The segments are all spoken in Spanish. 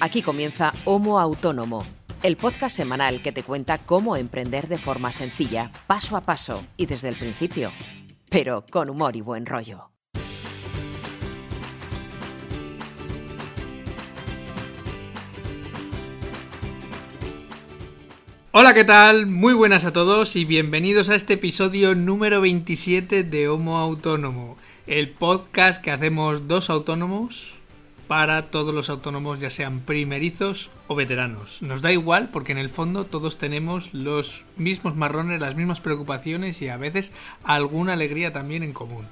Aquí comienza Homo Autónomo, el podcast semanal que te cuenta cómo emprender de forma sencilla, paso a paso y desde el principio, pero con humor y buen rollo. Hola, ¿qué tal? Muy buenas a todos y bienvenidos a este episodio número 27 de Homo Autónomo, el podcast que hacemos dos autónomos para todos los autónomos, ya sean primerizos o veteranos. Nos da igual porque en el fondo todos tenemos los mismos marrones, las mismas preocupaciones y a veces alguna alegría también en común.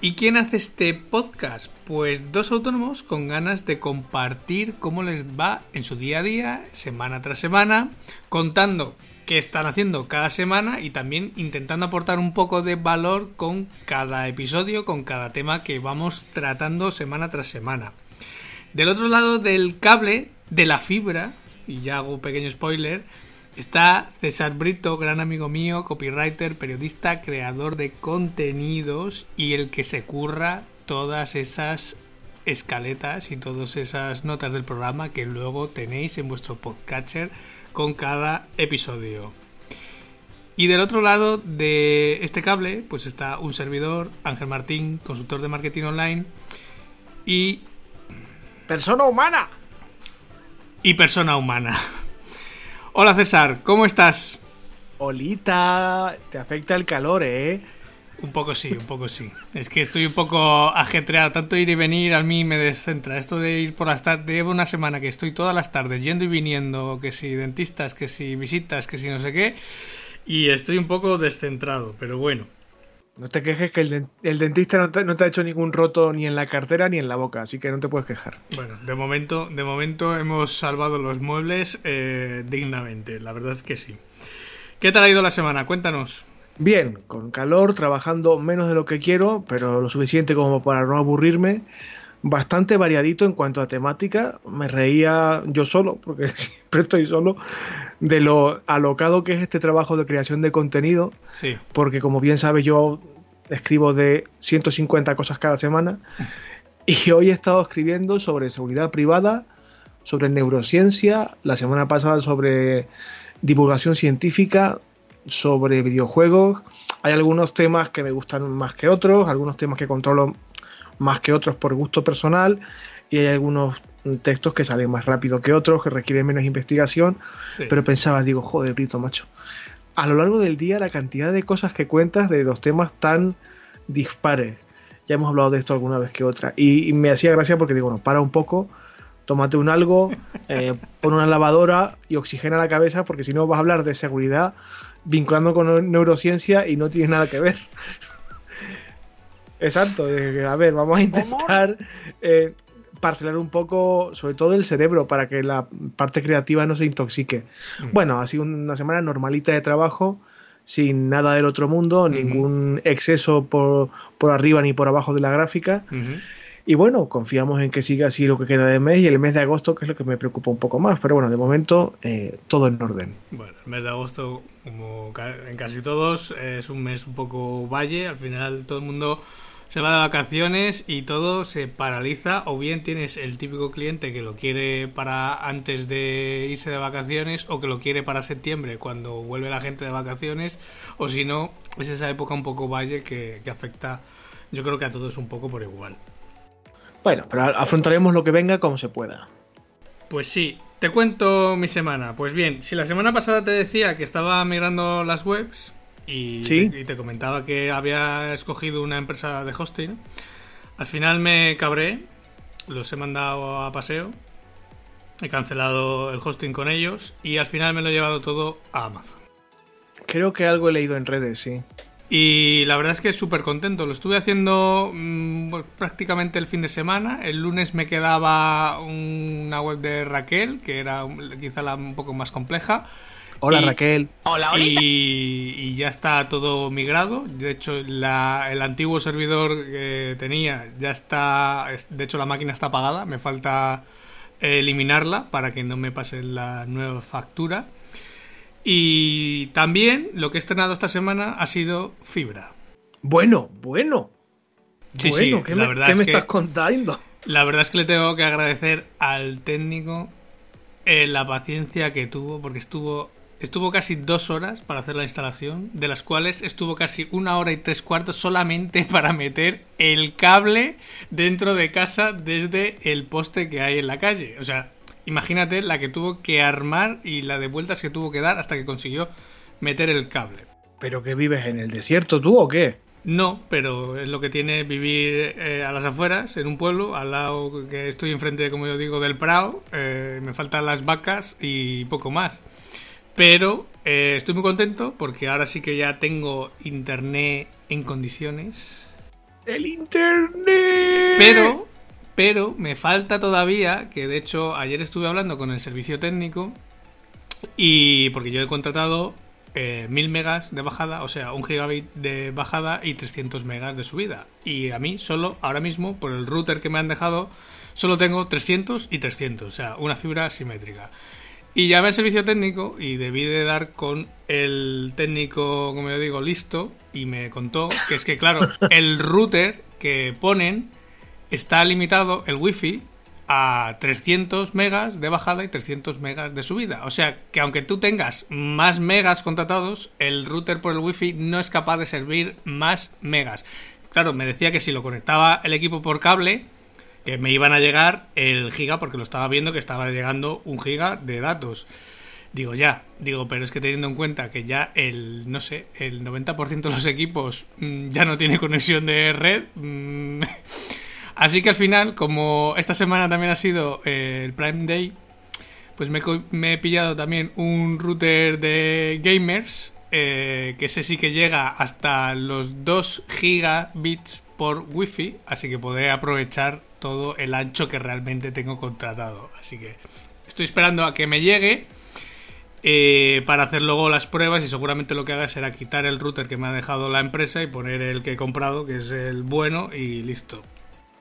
¿Y quién hace este podcast? Pues dos autónomos con ganas de compartir cómo les va en su día a día, semana tras semana, contando qué están haciendo cada semana y también intentando aportar un poco de valor con cada episodio, con cada tema que vamos tratando semana tras semana. Del otro lado del cable, de la fibra, y ya hago un pequeño spoiler, Está César Brito, gran amigo mío, copywriter, periodista, creador de contenidos y el que se curra todas esas escaletas y todas esas notas del programa que luego tenéis en vuestro podcatcher con cada episodio. Y del otro lado de este cable, pues está un servidor, Ángel Martín, consultor de marketing online y... Persona humana. Y persona humana. Hola César, ¿cómo estás? Olita, te afecta el calor, ¿eh? Un poco sí, un poco sí. Es que estoy un poco ajetreado. Tanto ir y venir a mí me descentra. Esto de ir por las tardes. Llevo una semana que estoy todas las tardes yendo y viniendo. Que si dentistas, que si visitas, que si no sé qué. Y estoy un poco descentrado, pero bueno. No te quejes que el, dentista no te, ha hecho ningún roto ni en la cartera ni en la boca, así que no te puedes quejar. Bueno, de momento, de momento hemos salvado los muebles eh, dignamente, la verdad es que sí. ¿Qué tal ha ido la semana? Cuéntanos. Bien, con calor, trabajando menos de lo que quiero, pero lo suficiente como para no aburrirme. Bastante variadito en cuanto a temática. Me reía yo solo, porque siempre estoy solo, de lo alocado que es este trabajo de creación de contenido. Sí. Porque como bien sabes, yo escribo de 150 cosas cada semana. Y hoy he estado escribiendo sobre seguridad privada, sobre neurociencia, la semana pasada sobre divulgación científica, sobre videojuegos. Hay algunos temas que me gustan más que otros, algunos temas que controlo más que otros por gusto personal y hay algunos textos que salen más rápido que otros, que requieren menos investigación, pero pensaba, digo, joder, grito, macho. A lo largo del día la cantidad de cosas que cuentas de dos temas tan dispares. Ya hemos hablado de esto alguna vez que otra. Y, me hacía gracia porque digo, bueno, para un poco, tómate un algo, eh, pon una lavadora y oxigena la cabeza porque si no vas a hablar de seguridad vinculando con neurociencia y no tiene nada que ver. Exacto, a ver, vamos a intentar eh, parcelar un poco, sobre todo el cerebro, para que la parte creativa no se intoxique. Mm. Bueno, ha sido una semana normalita de trabajo, sin nada del otro mundo, ningún exceso por, por, arriba ni por abajo de la gráfica. Y bueno, confiamos en que siga así lo que queda de mes y el mes de agosto, que es lo que me preocupa un poco más. Pero bueno, de momento eh, todo en orden. Bueno, el mes de agosto, como en casi todos, es un mes un poco valle. Al final todo el mundo se va de vacaciones y todo se paraliza o bien tienes el típico cliente que lo quiere para antes de irse de vacaciones o que lo quiere para septiembre cuando vuelve la gente de vacaciones o si no es esa época un poco valle que, que afecta yo creo que a todos un poco por igual. Bueno, pero afrontaremos lo que venga como se pueda. Pues sí, te cuento mi semana. Pues bien, si la semana pasada te decía que estaba migrando las webs, y, te, comentaba que había escogido una empresa de hosting. Al final me cabré, los he mandado a paseo, he cancelado el hosting con ellos y al final me lo he llevado todo a Amazon. Creo que algo he leído en redes, sí. Y la verdad es que súper contento. Lo estuve haciendo mm, pues, prácticamente el fin de semana. El lunes me quedaba una web de Raquel, que era quizá la un poco más compleja. Hola Raquel. Hola, y, ya está todo migrado. De hecho, el antiguo servidor que tenía ya está. De hecho, la máquina está apagada. Me falta eliminarla para que no me pase la nueva factura. Y también lo que he estrenado esta semana ha sido Fibra. Bueno, bueno. Sí, bueno, ¿qué, me, ¿qué me estás contando? La verdad es que le tengo que agradecer al técnico eh, la paciencia que tuvo, porque estuvo, estuvo casi dos horas para hacer la instalación, de las cuales estuvo casi una hora y tres cuartos solamente para meter el cable dentro de casa desde el poste que hay en la calle. O sea, imagínate la que tuvo que armar y la de vueltas que tuvo que dar hasta que consiguió meter el cable. ¿Pero que vives en el desierto tú o qué? No, pero es lo que tiene vivir eh, a las afueras, en un pueblo, al lado que estoy enfrente, como yo digo, del Prado. Eh, me faltan las vacas y poco más. Pero eh, estoy muy contento porque ahora sí que ya tengo internet en condiciones. ¡El internet! Pero, pero me falta todavía, que de hecho ayer estuve hablando con el servicio técnico y porque yo he contratado eh, 1000 megas de bajada, o sea, un gigabit de bajada y 300 megas de subida. Y a mí solo, ahora mismo, por el router que me han dejado, solo tengo 300 y 300, o sea, una fibra simétrica. Y llamé al servicio técnico y debí de dar con el técnico, como yo digo, listo, y me contó que es que, claro, el router que ponen está limitado, el wifi, a 300 megas de bajada y 300 megas de subida. O sea que aunque tú tengas más megas contratados, el router por el wifi no es capaz de servir más megas. Claro, me decía que si lo conectaba el equipo por cable, que me iban a llegar el giga, porque lo estaba viendo que estaba llegando un giga de datos. Digo, ya, digo, pero es que teniendo en cuenta que ya el, no sé, el 90% de los equipos mmm, ya no tiene conexión de red, mmm, Así que al final, como esta semana también ha sido eh, el Prime Day, pues me, he pillado también un router de gamers, eh, que ese sí que llega hasta los 2 gigabits por wifi, así que podré aprovechar todo el ancho que realmente tengo contratado. Así que estoy esperando a que me llegue. Eh, para hacer luego las pruebas y seguramente lo que haga será quitar el router que me ha dejado la empresa y poner el que he comprado, que es el bueno, y listo.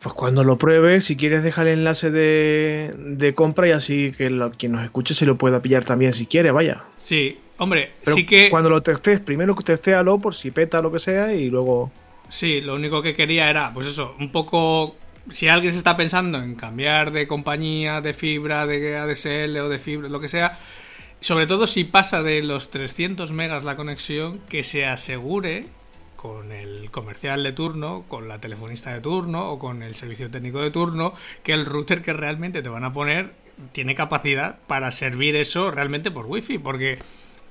Pues cuando lo pruebes, si quieres dejar el enlace de, de compra y así que lo, quien nos escuche se lo pueda pillar también si quiere, vaya. Sí, hombre, Pero sí que... Cuando lo testes, primero testéalo por si peta lo que sea y luego... Sí, lo único que quería era, pues eso, un poco... Si alguien se está pensando en cambiar de compañía, de fibra, de ADSL o de fibra, lo que sea, sobre todo si pasa de los 300 megas la conexión, que se asegure con el comercial de turno, con la telefonista de turno o con el servicio técnico de turno, que el router que realmente te van a poner tiene capacidad para servir eso realmente por wifi, porque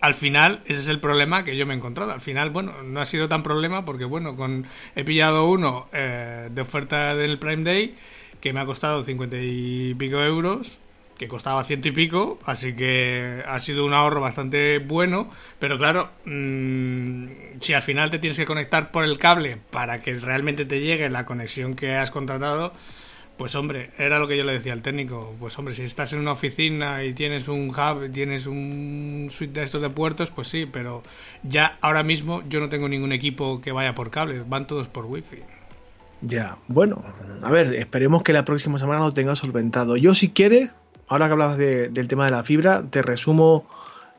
al final ese es el problema que yo me he encontrado. Al final, bueno, no ha sido tan problema porque, bueno, con he pillado uno eh, de oferta del Prime Day que me ha costado 50 y pico euros que costaba ciento y pico, así que ha sido un ahorro bastante bueno, pero claro, mmm, si al final te tienes que conectar por el cable para que realmente te llegue la conexión que has contratado, pues hombre, era lo que yo le decía al técnico, pues hombre, si estás en una oficina y tienes un hub, tienes un suite de estos de puertos, pues sí, pero ya ahora mismo yo no tengo ningún equipo que vaya por cable, van todos por wifi. Ya, bueno, a ver, esperemos que la próxima semana lo tenga solventado. Yo si quieres, ahora que hablabas de, del tema de la fibra, te resumo.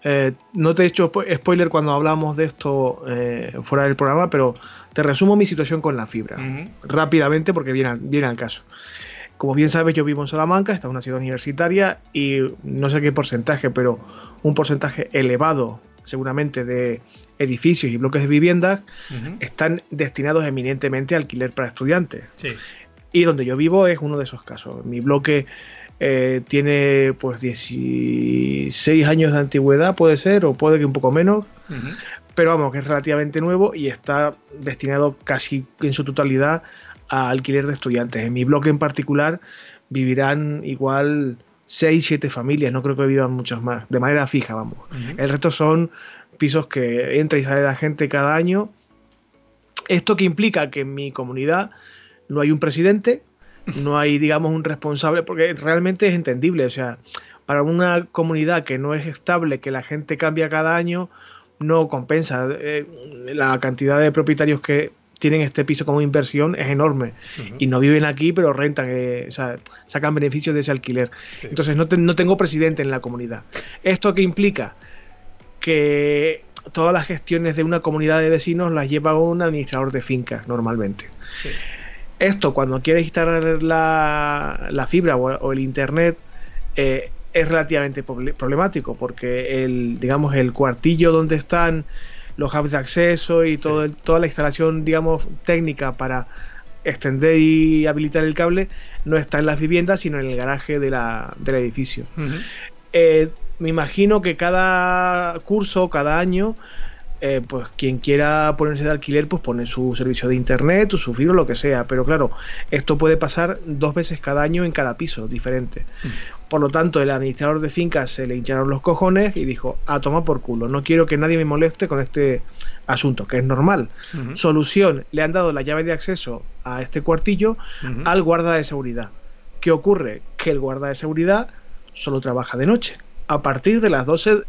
Eh, no te he hecho spoiler cuando hablamos de esto eh, fuera del programa, pero te resumo mi situación con la fibra. Uh -huh. Rápidamente, porque viene, viene al caso. Como bien sabes, yo vivo en Salamanca, esta es una ciudad universitaria, y no sé qué porcentaje, pero un porcentaje elevado, seguramente, de edificios y bloques de viviendas uh -huh. están destinados eminentemente a alquiler para estudiantes. Sí. Y donde yo vivo es uno de esos casos. Mi bloque eh, tiene pues 16 años de antigüedad, puede ser, o puede que un poco menos, uh -huh. pero vamos, que es relativamente nuevo y está destinado casi en su totalidad a alquiler de estudiantes. En mi bloque en particular vivirán igual 6, 7 familias, no creo que vivan muchos más, de manera fija, vamos. Uh -huh. El resto son pisos que entra y sale la gente cada año. Esto que implica que en mi comunidad no hay un presidente, no hay, digamos, un responsable, porque realmente es entendible, o sea, para una comunidad que no es estable, que la gente cambia cada año, no compensa. Eh, la cantidad de propietarios que tienen este piso como inversión es enorme uh -huh. y no viven aquí, pero rentan, eh, o sea, sacan beneficios de ese alquiler. Sí. Entonces, no, te, no tengo presidente en la comunidad. ¿Esto qué implica? Que todas las gestiones de una comunidad de vecinos las lleva un administrador de fincas normalmente. Sí. Esto, cuando quieres instalar la, la fibra o, el internet, eh, es relativamente problemático porque el, digamos, el cuartillo donde están los hubs de acceso y todo toda la instalación, digamos, técnica para extender y habilitar el cable no está en las viviendas, sino en el garaje de la, del edificio. Eh, me imagino que cada curso, cada año, eh, pues quien quiera ponerse de alquiler, pues pone su servicio de internet o su fibra, lo que sea. Pero claro, esto puede pasar dos veces cada año en cada piso diferente. Por lo tanto, el administrador de fincas se le hincharon los cojones y dijo, a tomar por culo, no quiero que nadie me moleste con este asunto, que es normal. Solución, le han dado la llave de acceso a este cuartillo al guarda de seguridad. ¿Qué ocurre? Que el guarda de seguridad solo trabaja de noche. A partir de las 12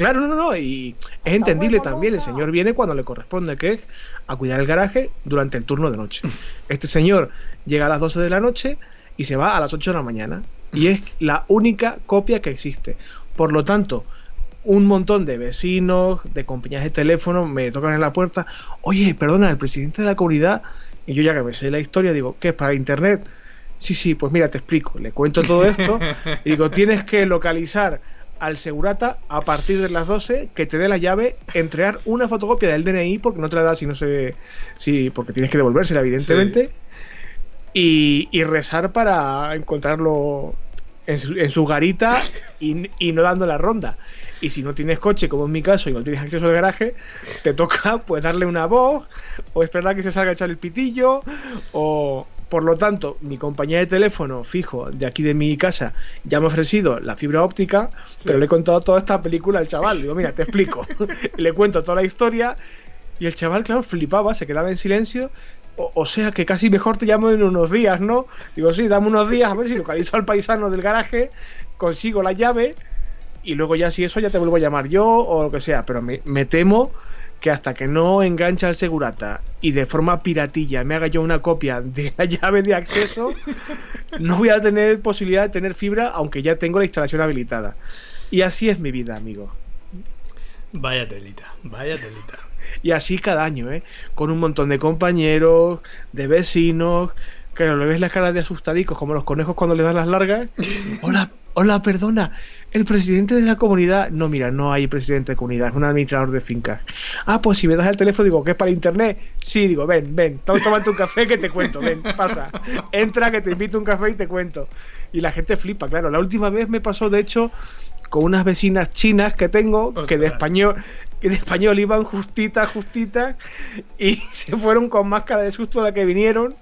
Claro, no, no, y es entendible también. El señor viene cuando le corresponde, que es a cuidar el garaje durante el turno de noche. Este señor llega a las 12 de la noche y se va a las 8 de la mañana. Y es la única copia que existe. Por lo tanto, un montón de vecinos, de compañías de teléfono me tocan en la puerta. Oye, perdona, el presidente de la comunidad. Y yo ya que me sé la historia, digo, ¿qué es para internet? Sí, sí, pues mira, te explico. Le cuento todo esto. Y digo, tienes que localizar al segurata a partir de las 12 que te dé la llave, entregar una fotocopia del DNI porque no te la da si no sé si porque tienes que devolvérsela evidentemente y, rezar para encontrarlo en su, garita y, y, no dando la ronda. Y si no tienes coche, como en mi caso, y no tienes acceso al garaje, te toca pues darle una voz, o esperar a que se salga a echar el pitillo, o, por lo tanto, mi compañía de teléfono fijo de aquí de mi casa ya me ha ofrecido la fibra óptica, pero le he contado toda esta película al chaval. Digo, mira, te explico. le cuento toda la historia y el chaval, claro, flipaba, se quedaba en silencio. O, sea que casi mejor te llamo en unos días, ¿no? Digo, sí, dame unos días a ver si localizo al paisano del garaje, consigo la llave y luego ya si eso ya te vuelvo a llamar yo o lo que sea. Pero me, me temo que hasta que no engancha al segurata y de forma piratilla me haga yo una copia de la llave de acceso, no voy a tener posibilidad de tener fibra, aunque ya tengo la instalación habilitada. Y así es mi vida, amigo. Vaya telita, vaya telita. Y así cada año, ¿eh? Con un montón de compañeros, de vecinos, que le ves las caras de asustadicos, como los conejos cuando le das las largas. Hola, hola, perdona, el presidente de la comunidad. No, mira, no hay presidente de comunidad, es un administrador de fincas. Ah, pues si me das el teléfono, digo, ¿qué es para internet? Sí, digo, ven, ven, tómate un café que te cuento, ven, pasa. Entra, que te invito a un café y te cuento. Y la gente flipa, claro. La última vez me pasó, de hecho, con unas vecinas chinas que tengo, que de español, que de español iban justitas, justitas, y se fueron con máscara de susto de la que vinieron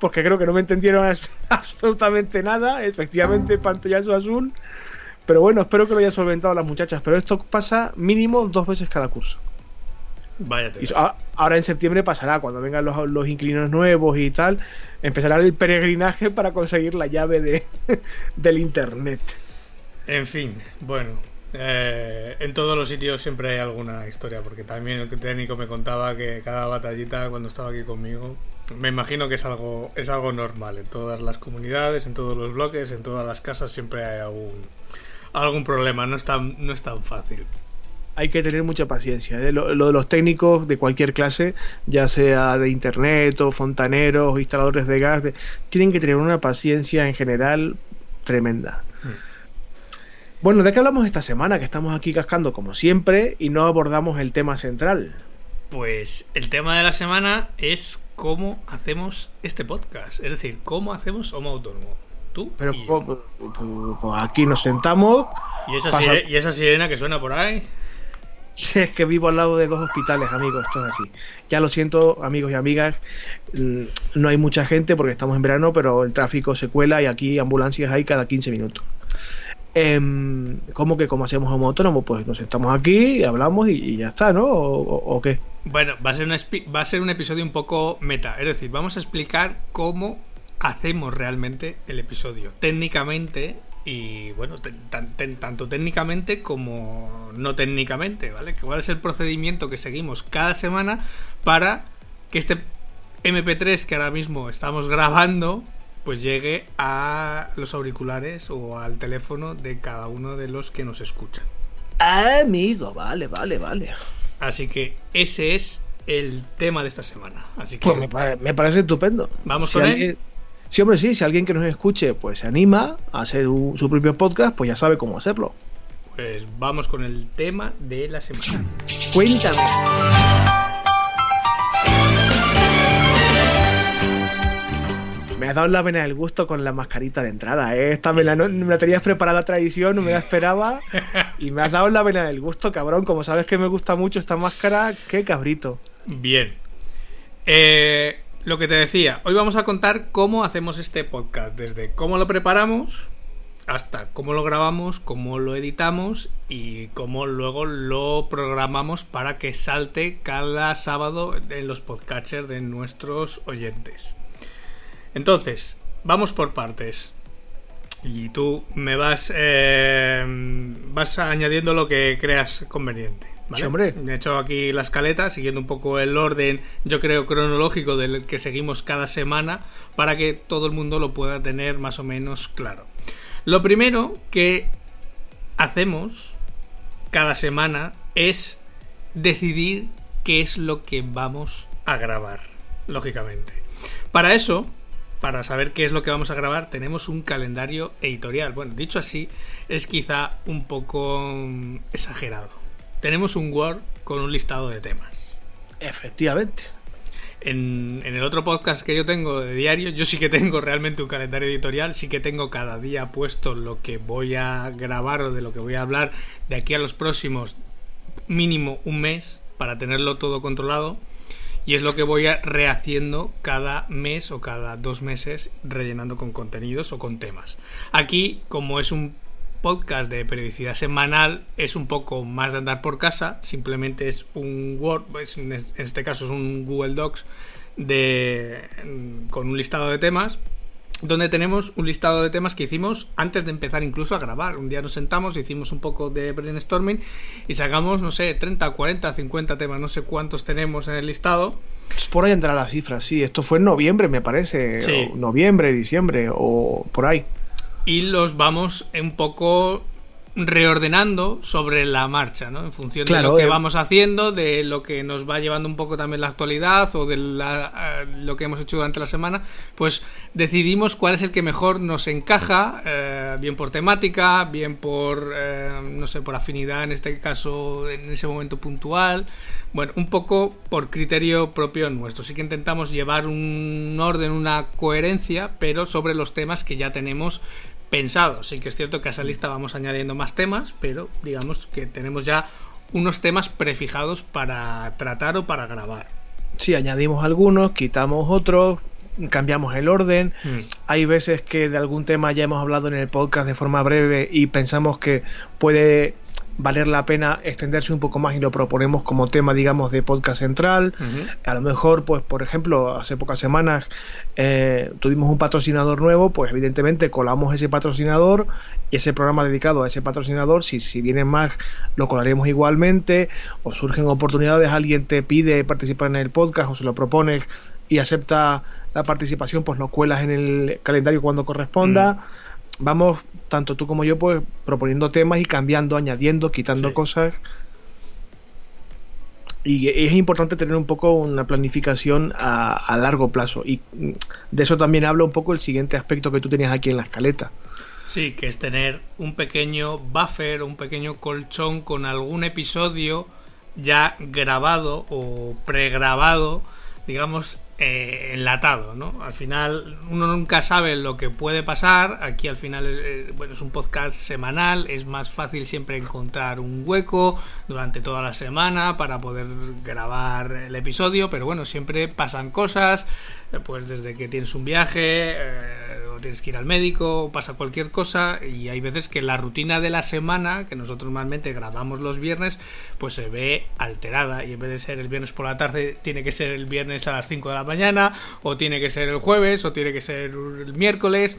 porque creo que no me entendieron absolutamente nada. Efectivamente, pantallazo azul. Pero bueno, espero que lo hayan solventado las muchachas. Pero esto pasa mínimo dos veces cada curso. Vaya ahora en septiembre pasará, cuando vengan los, los, inquilinos nuevos y tal, empezará el peregrinaje para conseguir la llave de, del internet. En fin, bueno, eh, en todos los sitios siempre hay alguna historia, porque también el técnico me contaba que cada batallita cuando estaba aquí conmigo, me imagino que es algo, es algo normal en todas las comunidades, en todos los bloques, en todas las casas siempre hay algún, algún problema, no es tan, no es tan fácil. Hay que tener mucha paciencia. ¿eh? Lo, de los técnicos de cualquier clase, ya sea de internet o fontaneros instaladores de gas, tienen que tener una paciencia en general tremenda. Bueno, ¿de qué hablamos esta semana? Que estamos aquí cascando como siempre y no abordamos el tema central. Pues el tema de la semana es cómo hacemos este podcast. Es decir, cómo hacemos Homo Autónomo. Tú. Pero pues, pues, aquí nos sentamos. ¿Y esa, sirena, ¿Y esa sirena que suena por ahí? Es que vivo al lado de dos hospitales, amigos, esto es así. Ya lo siento, amigos y amigas, mm, no hay mucha gente porque estamos en verano, pero el tráfico se cuela y aquí ambulancias hay cada 15 minutos. Eh, ¿Cómo que como hacemos como autónomo? Pues nos estamos aquí, hablamos y, ya está, ¿no? ¿O, qué? Bueno, va a, ser un va a ser un episodio un poco meta. Es decir, vamos a explicar cómo hacemos realmente el episodio. Técnicamente y bueno, tanto técnicamente como no técnicamente, ¿vale? ¿Cuál es el procedimiento que seguimos cada semana para que este MP3 que ahora mismo estamos grabando pues llegue a los auriculares o al teléfono de cada uno de los que nos escuchan. Amigo, vale, vale, vale. Así que ese es el tema de esta semana. Así que Pues me, pare- me parece estupendo. Vamos si con él. Sí, hombre, sí, si alguien que nos escuche pues se anima a hacer un- su propio podcast, pues ya sabe cómo hacerlo. pues vamos con el tema de la semana. Cuéntame. Me has dado la vena del gusto con la mascarita de entrada, ¿eh? Esta me la, no- me la tenías preparada a tradición, no me la esperaba. Y me has dado la vena del gusto, cabrón. Como sabes que me gusta mucho esta máscara, qué cabrito. Bien. Eh, lo que te decía, hoy vamos a contar cómo hacemos este podcast, desde cómo lo preparamos hasta cómo lo grabamos, cómo lo editamos y cómo luego lo programamos para que salte cada sábado en los podcatchers de nuestros oyentes. Entonces, vamos por partes. Y tú me vas, eh, vas añadiendo lo que creas conveniente. ¿Vale? Sí, hombre. He hecho aquí la escaleta, siguiendo un poco el orden, yo creo, cronológico del que seguimos cada semana, para que todo el mundo lo pueda tener más o menos claro. Lo primero que hacemos cada semana es decidir qué es lo que vamos a grabar, lógicamente. Para eso, para saber qué es lo que vamos a grabar, tenemos un calendario editorial. Bueno, dicho así, es quizá un poco mm, exagerado. Tenemos un Word con un listado de temas. Efectivamente. En, en el otro podcast que yo tengo de diario, yo sí que tengo realmente un calendario editorial, sí que tengo cada día puesto lo que voy a grabar o de lo que voy a hablar de aquí a los próximos mínimo un mes para tenerlo todo controlado. Y es lo que voy a rehaciendo cada mes o cada dos meses, rellenando con contenidos o con temas. Aquí, como es un podcast de periodicidad semanal, es un poco más de andar por casa. Simplemente es un Word, pues, en este caso es un Google Docs de, con un listado de temas donde tenemos un listado de temas que hicimos antes de empezar incluso a grabar. Un día nos sentamos, hicimos un poco de brainstorming y sacamos, no sé, 30, 40, 50 temas, no sé cuántos tenemos en el listado. Por ahí entra la cifra, sí. Esto fue en noviembre, me parece. Sí. o noviembre, diciembre, o por ahí. Y los vamos un poco reordenando sobre la marcha, ¿no? En función Claro, de lo que eh. vamos haciendo, de lo que nos va llevando un poco también la actualidad o de la- eh, lo que hemos hecho durante la semana, pues decidimos cuál es el que mejor nos encaja, eh, bien por temática, bien por, eh, no sé, por afinidad en este caso, en ese momento puntual. Bueno, un poco por criterio propio nuestro. Sí que intentamos llevar un orden, una coherencia, pero sobre los temas que ya tenemos pensados. Sí que es cierto que a esa lista vamos añadiendo más temas, pero digamos que tenemos ya unos temas prefijados para tratar o para grabar. Sí, añadimos algunos, quitamos otros, cambiamos el orden. Hay veces que de algún tema ya hemos hablado en el podcast de forma breve y pensamos que puede valer la pena extenderse un poco más y lo proponemos como tema, digamos, de podcast central. A lo mejor, pues, por ejemplo, hace pocas semanas eh, tuvimos un patrocinador nuevo, pues evidentemente colamos ese patrocinador y ese programa dedicado a ese patrocinador, si, si vienen más, lo colaremos igualmente, o surgen oportunidades, alguien te pide participar en el podcast o se lo propones y acepta la participación, pues lo cuelas en el calendario cuando corresponda. Vamos, tanto tú como yo, pues proponiendo temas y cambiando, añadiendo, quitando Sí. cosas. Y es importante tener un poco una planificación a, a largo plazo. Y de eso también habla un poco el siguiente aspecto que tú tenías aquí en la escaleta. Sí, que es tener un pequeño buffer, un pequeño colchón con algún episodio ya grabado o pregrabado, digamos, eh, enlatado, ¿no? Al final uno nunca sabe lo que puede pasar. Aquí al final es, eh, bueno, es un podcast semanal, es más fácil siempre encontrar un hueco durante toda la semana para poder grabar el episodio, pero bueno, siempre pasan cosas, pues desde que tienes un viaje, eh, o tienes que ir al médico, pasa cualquier cosa, y hay veces que la rutina de la semana, que nosotros normalmente grabamos los viernes, pues se ve alterada, y en vez de ser el viernes por la tarde, tiene que ser el viernes a las 5 de la mañana, o tiene que ser el jueves, o tiene que ser el miércoles,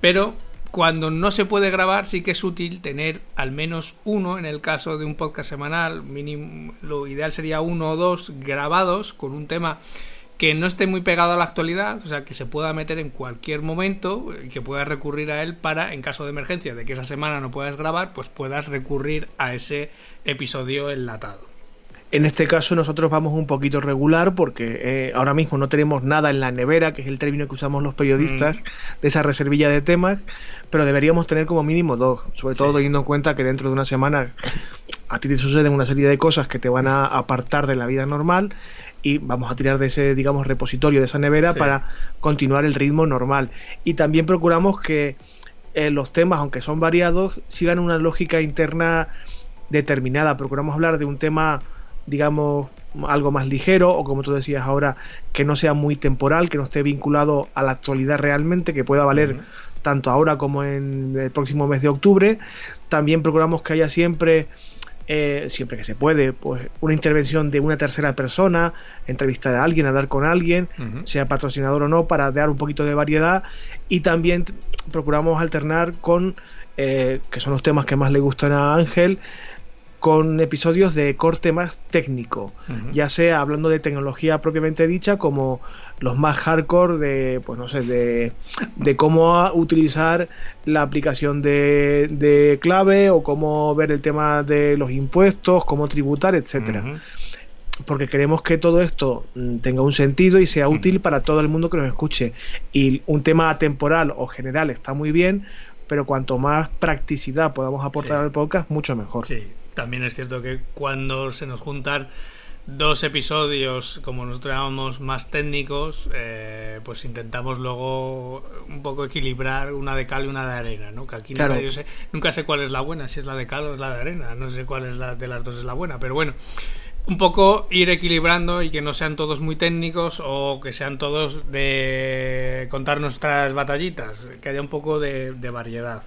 pero cuando no se puede grabar sí que es útil tener al menos uno en el caso de un podcast semanal mínimo lo ideal sería uno o dos grabados con un tema que no esté muy pegado a la actualidad, o sea, que se pueda meter en cualquier momento y que puedas recurrir a él para, en caso de emergencia, de que esa semana no puedas grabar, pues puedas recurrir a ese episodio enlatado. En este caso nosotros vamos un poquito regular porque eh, ahora mismo no tenemos nada en la nevera, que es el término que usamos los periodistas, mm. de esa reservilla de temas, pero deberíamos tener como mínimo dos, sobre todo teniendo en cuenta que dentro de una semana a ti te suceden una serie de cosas que te van a apartar de la vida normal y vamos a tirar de ese, digamos, repositorio, de esa nevera para continuar el ritmo normal. Y también procuramos que eh, los temas, aunque son variados, sigan una lógica interna determinada. Procuramos hablar de un tema, digamos, algo más ligero o como tú decías ahora, que no sea muy temporal, que no esté vinculado a la actualidad realmente, que pueda valer tanto ahora como en el próximo mes de octubre. También procuramos que haya siempre eh, siempre que se puede, pues una intervención de una tercera persona, entrevistar a alguien, hablar con alguien, sea patrocinador o no, para dar un poquito de variedad. Y también procuramos alternar con, eh, que son los temas que más le gustan a Ángel, con episodios de corte más técnico, ya sea hablando de tecnología propiamente dicha, como los más hardcore de, pues no sé, de, de cómo utilizar la aplicación de, de, clave o cómo ver el tema de los impuestos, cómo tributar, etcétera. Porque queremos que todo esto mm, tenga un sentido y sea útil para todo el mundo que nos escuche. Y un tema temporal o general está muy bien, pero cuanto más practicidad podamos aportar al podcast, mucho mejor. Sí, también es cierto que cuando se nos juntan dos episodios, como nosotros llamamos, más técnicos, eh, pues intentamos luego un poco equilibrar una de cal y una de arena, ¿no? Que aquí nunca, sé, nunca sé cuál es la buena, si es la de cal o es la de arena, no sé cuál es la de las dos es la buena, pero bueno, un poco ir equilibrando y que no sean todos muy técnicos o que sean todos de contar nuestras batallitas, que haya un poco de variedad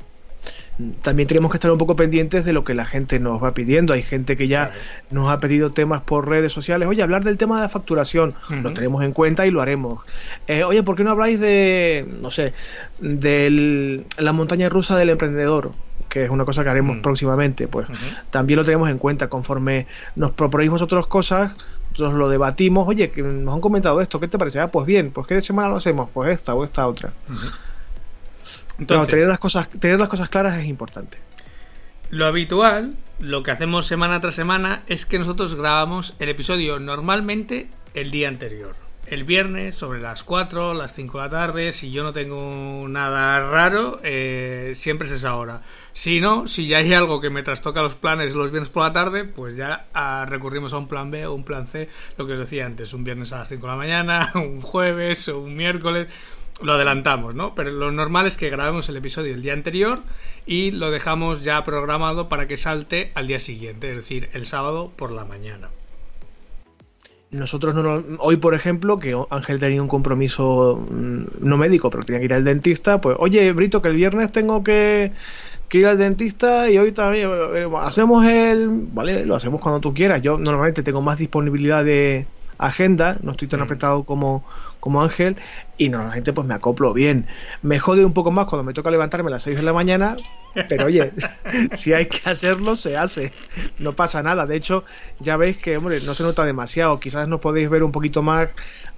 también tenemos que estar un poco pendientes de lo que la gente nos va pidiendo. Hay gente que ya nos ha pedido temas por redes sociales. Oye, hablar del tema de la facturación, lo tenemos en cuenta y lo haremos. Eh, oye, ¿por qué no habláis de, no sé, de la montaña rusa del emprendedor? que es una cosa que haremos próximamente, pues también lo tenemos en cuenta. Conforme nos proponéis vosotros cosas, nosotros lo debatimos. Oye, que nos han comentado esto, ¿qué te parece? Ah, pues bien, pues ¿qué semana lo hacemos? Pues esta o esta otra tener las, cosas, tener las cosas claras es importante. Lo habitual, lo que hacemos semana tras semana, es que nosotros grabamos el episodio normalmente el día anterior. El viernes sobre las 4, las 5 de la tarde, si yo no tengo nada raro, eh, siempre es esa hora. Si no, si ya hay algo que me trastoca los planes los viernes por la tarde, pues ya ah, recurrimos a un plan B o un plan C, lo que os decía antes, un viernes a las 5 de la mañana, un jueves o un miércoles lo adelantamos, ¿no? Pero lo normal es que grabemos el episodio el día anterior y lo dejamos ya programado para que salte al día siguiente, es decir, el sábado por la mañana. Nosotros no, hoy, por ejemplo, que Ángel tenía un compromiso mm, no médico, pero tenía que ir al dentista, pues, oye, Brito, que el viernes tengo que, ir al dentista y hoy también eh, hacemos el... Vale, lo hacemos cuando tú quieras. Yo normalmente tengo más disponibilidad de agenda, no estoy tan mm. apretado como, como Ángel y normalmente pues me acoplo bien. Me jode un poco más cuando me toca levantarme a las 6 de la mañana, pero oye, si hay que hacerlo, se hace. No pasa nada. De hecho, ya veis que, hombre, no se nota demasiado. Quizás nos podéis ver un poquito más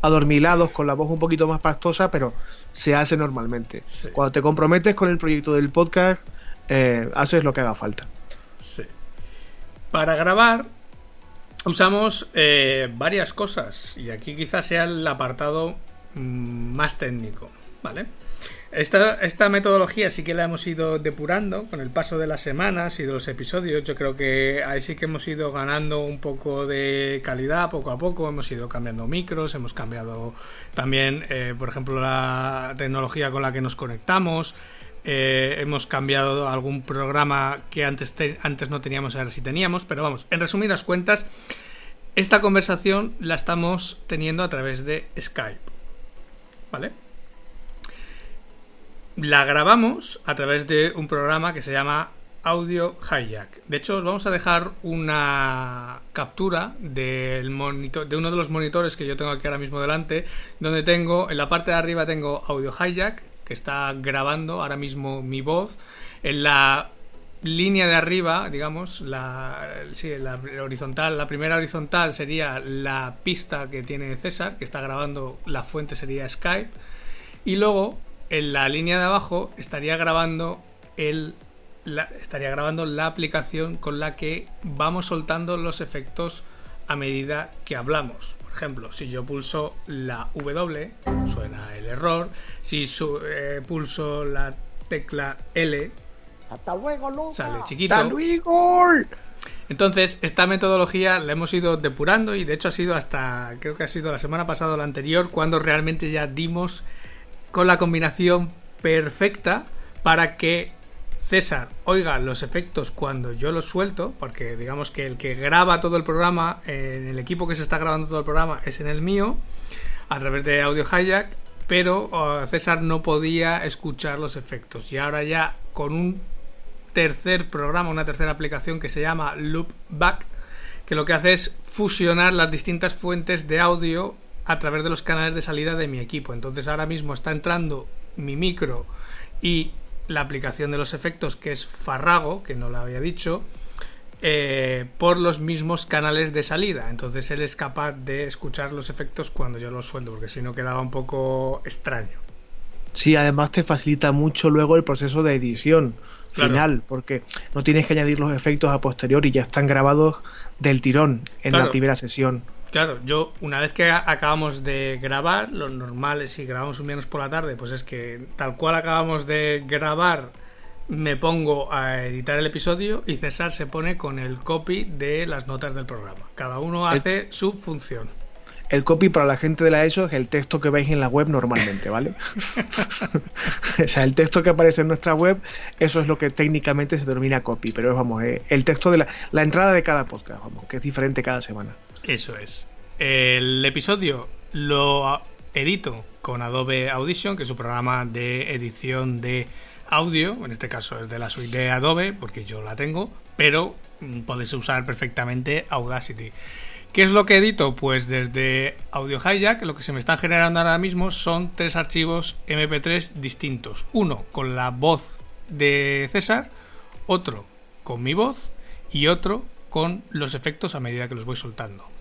adormilados, con la voz un poquito más pastosa, pero se hace normalmente. Cuando te comprometes con el proyecto del podcast, eh, haces lo que haga falta. Sí. Para grabar, usamos eh, varias cosas y aquí quizás sea el apartado Mm, más técnico, ¿vale? Esta, metodología sí que la hemos ido depurando con el paso de las semanas y de los episodios. Yo creo que ahí sí que hemos ido ganando un poco de calidad poco a poco. Hemos ido cambiando micros, hemos cambiado también, eh, por ejemplo, la tecnología con la que nos conectamos. Eh, hemos cambiado algún programa que antes, antes no teníamos, ahora sí teníamos. Pero vamos, en resumidas cuentas, esta conversación la estamos teniendo a través de Skype. ¿vale? La grabamos a través de un programa que se llama Audio Hijack. De hecho, os vamos a dejar una captura del monitor, de uno de los monitores que yo tengo aquí ahora mismo delante, donde tengo, en la parte de arriba tengo Audio Hijack, que está grabando ahora mismo mi voz. En la línea de arriba, digamos, la, la horizontal, la primera horizontal sería la pista que tiene César, que está grabando, la fuente sería Skype, y luego en la línea de abajo estaría grabando el estaría grabando la aplicación con la que vamos soltando los efectos a medida que hablamos. Por ejemplo, si yo pulso la W, suena el error. Si eh, pulso la tecla L, hasta luego, sale chiquito. ¡Hasta luego! Entonces, esta metodología la hemos ido depurando y de hecho ha sido hasta, creo que ha sido la semana pasada o la anterior, cuando realmente ya dimos con la combinación perfecta para que César oiga los efectos cuando yo los suelto, porque digamos que el que graba todo el programa, en el equipo que se está grabando todo el programa es en el mío, a través de Audio Hijack, pero uh, César no podía escuchar los efectos. Y ahora ya con un tercer programa, una tercera aplicación que se llama Loopback, que lo que hace es fusionar las distintas fuentes de audio a través de los canales de salida de mi equipo. Entonces ahora mismo está entrando mi micro y la aplicación de los efectos que es Farrago, que no lo había dicho, eh, por los mismos canales de salida. Entonces él es capaz de escuchar los efectos cuando yo los sueldo, porque si no quedaba un poco extraño. Sí, además te facilita mucho luego el proceso de edición final, porque no tienes que añadir los efectos a posteriori, ya están grabados del tirón en la primera sesión. Claro, yo una vez que acabamos de grabar, lo normal es si grabamos un menos por la tarde, pues es que tal cual acabamos de grabar, me pongo a editar el episodio y César se pone con el copy de las notas del programa. Cada uno hace su función. El copy para la gente de la ESO es el texto que veis en la web normalmente, ¿vale? o sea, el texto que aparece en nuestra web, eso es lo que técnicamente se denomina copy, pero vamos, eh, el texto de la, la entrada de cada podcast, vamos, que es diferente cada semana. Eso es. El episodio lo edito con Adobe Audition, que es un programa de edición de audio, en este caso es de la suite de Adobe, porque yo la tengo, pero mm, podéis usar perfectamente Audacity. ¿Qué es lo que edito? Pues desde Audio Hijack lo que se me están generando ahora mismo son tres archivos MP3 distintos. Uno con la voz de César, otro con mi voz y otro con los efectos a medida que los voy soltando.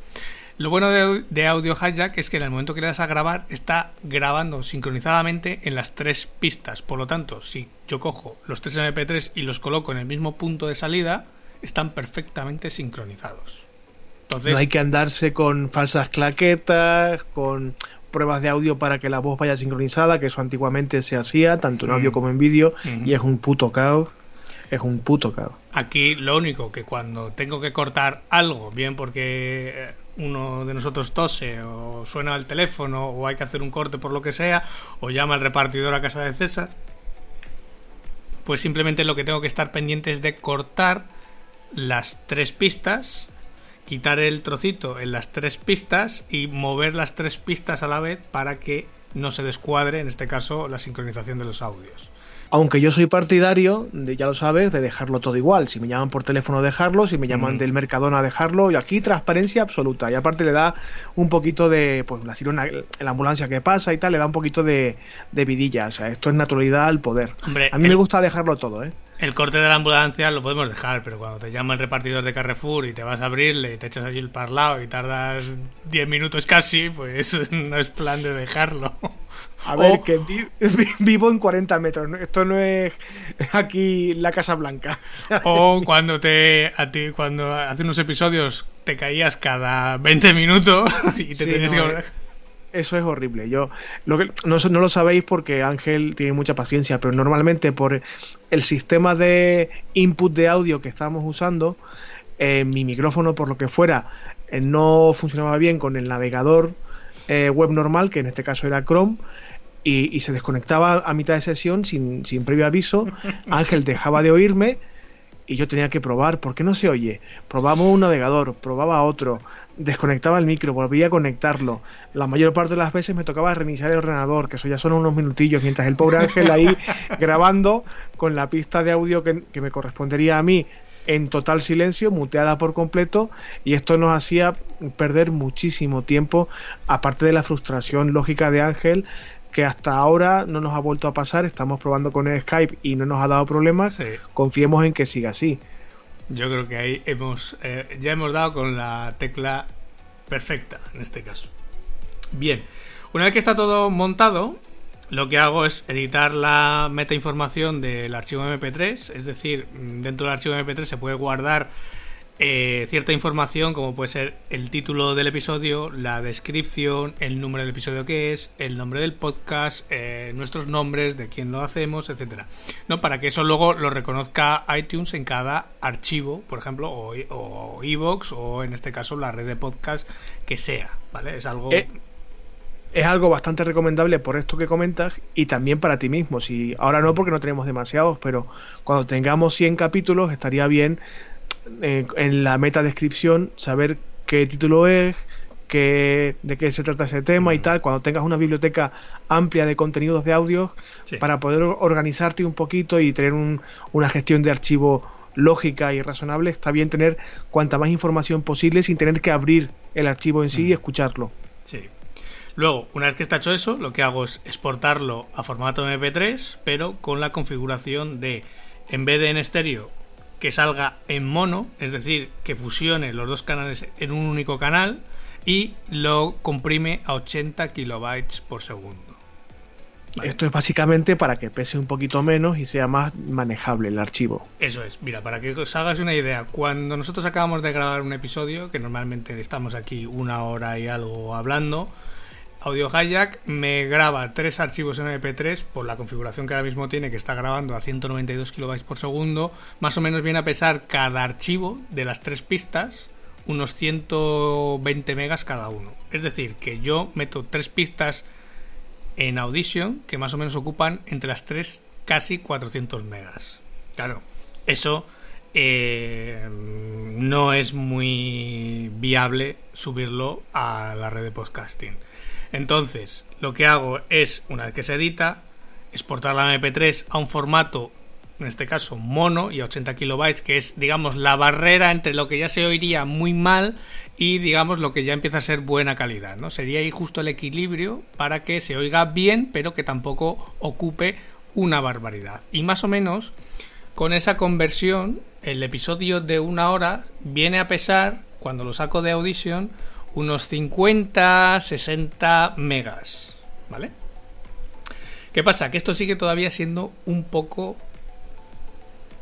Lo bueno de, Audio Hijack es que en el momento que le das a grabar está grabando sincronizadamente en las tres pistas. Por lo tanto, si yo cojo los tres MP3 y los coloco en el mismo punto de salida, están perfectamente sincronizados no hay que andarse con falsas claquetas, con pruebas de audio para que la voz vaya sincronizada, que eso antiguamente se hacía, tanto en audio mm. como en vídeo, mm. y es un puto caos. Es un puto caos. Aquí lo único que cuando tengo que cortar algo, bien porque eh, uno de nosotros tose o suena al teléfono o hay que hacer un corte por lo que sea, o llama al repartidor a casa de César, pues simplemente lo que tengo que estar pendiente es de cortar las tres pistas quitar el trocito en las tres pistas y mover las tres pistas a la vez para que no se descuadre, en este caso, la sincronización de los audios. Aunque yo soy partidario, de, ya lo sabes, de dejarlo todo igual. Si me llaman por teléfono, dejarlo. Si me llaman del Mercadona, dejarlo. Y aquí transparencia absoluta. Y aparte le da un poquito de, pues la sirena, la ambulancia que pasa y tal, le da un poquito de, vidilla. O sea, esto es naturalidad al poder. a mí me gusta dejarlo todo, ¿eh? El corte de la ambulancia lo podemos dejar, pero cuando te llama el repartidor de Carrefour y te vas a abrirle y te echas allí el parlado y tardas 10 minutos casi, pues no es plan de dejarlo. A ver, que vivo en 40 metros, esto no es aquí la Casa Blanca. O cuando te a ti cuando hace unos episodios te caías cada 20 minutos y te tienes que eh, eso es horrible. Yo lo que no, no, lo sabéis porque Ángel tiene mucha paciencia, pero normalmente por el sistema de input de audio que estábamos usando, eh, mi micrófono, por lo que fuera, eh, no funcionaba bien con el navegador eh, web normal, que en este caso era Chrome. Y, se desconectaba a mitad de sesión sin, sin previo aviso. Ángel dejaba de oírme y yo tenía que probar. ¿Por qué no se oye? Probamos un navegador, probaba otro, desconectaba el micro, volvía a conectarlo. La mayor parte de las veces me tocaba reiniciar el ordenador, que eso ya son unos minutillos, mientras el pobre Ángel ahí grabando con la pista de audio que, me correspondería a mí en total silencio, muteada por completo, y esto nos hacía perder muchísimo tiempo, aparte de la frustración lógica de Ángel, que hasta ahora no nos ha vuelto a pasar, estamos probando con el Skype y no nos ha dado problemas, confiemos en que siga así. Yo creo que ahí hemos eh, ya hemos dado con la tecla perfecta en este caso. Bien, una vez que está todo montado, lo que hago es editar la meta información del archivo MP3, es decir, dentro del archivo MP3 se puede guardar eh, cierta información como puede ser el título del episodio, la descripción, el número del episodio que es, el nombre del podcast, eh, nuestros nombres, de quién lo hacemos, etcétera. ¿No? Para que eso luego lo reconozca iTunes en cada archivo, por ejemplo, o, o Evox, o en este caso la red de podcast que sea, ¿vale? Es algo. Eh, es algo bastante recomendable por esto que comentas y también para ti mismo. Si ahora no porque no tenemos demasiados, pero cuando tengamos 100 capítulos estaría bien eh, en la meta descripción saber qué título es, qué, de qué se trata ese tema y tal. Cuando tengas una biblioteca amplia de contenidos de audio para poder organizarte un poquito y tener una gestión de archivo lógica y razonable, está bien tener cuanta más información posible sin tener que abrir el archivo en sí y escucharlo. Sí. Luego, una vez que está hecho eso, lo que hago es exportarlo a formato MP3, pero con la configuración de, en vez de en estéreo, que salga en mono, es decir, que fusione los dos canales en un único canal y lo comprime a 80 kilobytes por segundo. Esto es básicamente para que pese un poquito menos y sea más manejable el archivo. Eso es, mira, para que os hagas una idea, cuando nosotros acabamos de grabar un episodio, que normalmente estamos aquí una hora y algo hablando, Audio Hijack me graba tres archivos en MP3 por la configuración que ahora mismo tiene, que está grabando a 192 kilobytes por segundo. Más o menos viene a pesar cada archivo de las tres pistas unos 120 megas cada uno. Es decir, que yo meto tres pistas en Audition que más o menos ocupan entre las tres casi 400 megas. Claro, eso eh, no es muy viable subirlo a la red de podcasting. Entonces, lo que hago es, una vez que se edita, exportar la MP3 a un formato, en este caso mono y a 80 kilobytes, que es, digamos, la barrera entre lo que ya se oiría muy mal y, digamos, lo que ya empieza a ser buena calidad, ¿no? Sería ahí justo el equilibrio para que se oiga bien, pero que tampoco ocupe una barbaridad. Y más o menos, con esa conversión, el episodio de una hora viene a pesar, cuando lo saco de Audition, unos 50, 60 megas, ¿vale? ¿Qué pasa? Que esto sigue todavía siendo un poco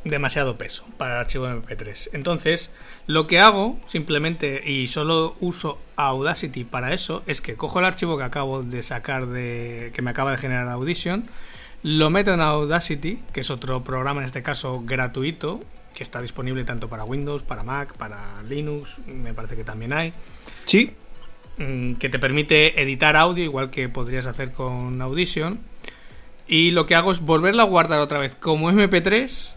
demasiado peso para el archivo MP3. Entonces, lo que hago simplemente, y solo uso Audacity para eso, es que cojo el archivo que acabo de sacar de. que me acaba de generar Audition, lo meto en Audacity, que es otro programa en este caso gratuito, que está disponible tanto para Windows, para Mac, para Linux, me parece que también hay. Sí. Mm, que te permite editar audio, igual que podrías hacer con Audition. Y lo que hago es volverla a guardar otra vez como MP3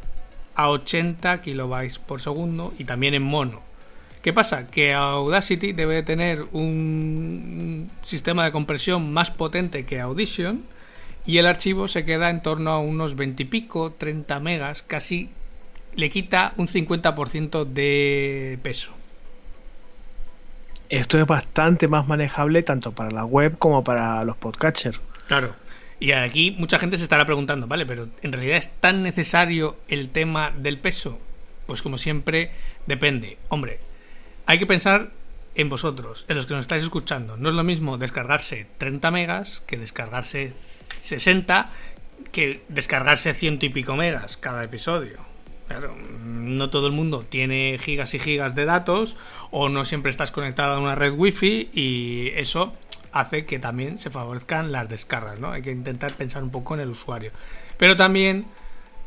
a 80 kilobytes por segundo y también en mono. ¿Qué pasa? Que Audacity debe tener un sistema de compresión más potente que Audition y el archivo se queda en torno a unos 20 y pico, 30 megas, casi le quita un 50% de peso. Esto es bastante más manejable tanto para la web como para los podcatchers. Claro. Y aquí mucha gente se estará preguntando, ¿vale? Pero ¿en realidad es tan necesario el tema del peso? Pues como siempre, depende. Hombre, hay que pensar en vosotros, en los que nos estáis escuchando. No es lo mismo descargarse 30 megas que descargarse 60, que descargarse ciento y pico megas cada episodio. Claro, no todo el mundo tiene gigas y gigas de datos o no siempre estás conectado a una red wifi y eso hace que también se favorezcan las descargas, ¿no? Hay que intentar pensar un poco en el usuario. Pero también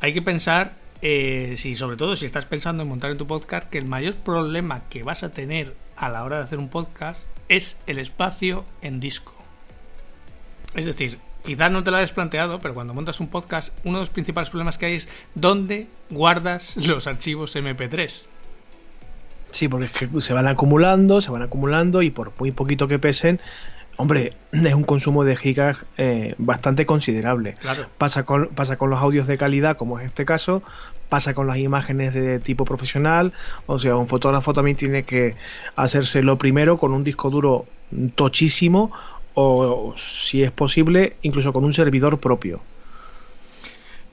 hay que pensar, eh, si sobre todo si estás pensando en montar en tu podcast, que el mayor problema que vas a tener a la hora de hacer un podcast es el espacio en disco. Es decir, quizás no te lo hayas planteado, pero cuando montas un podcast, uno de los principales problemas que hay es dónde guardas los archivos MP3. Sí, porque es que se van acumulando, se van acumulando y por muy poquito que pesen, hombre, es un consumo de gigas eh, bastante considerable. Claro. Pasa, con, pasa con los audios de calidad, como es este caso, pasa con las imágenes de tipo profesional, o sea, un fotógrafo también tiene que hacerse lo primero con un disco duro tochísimo o si es posible, incluso con un servidor propio.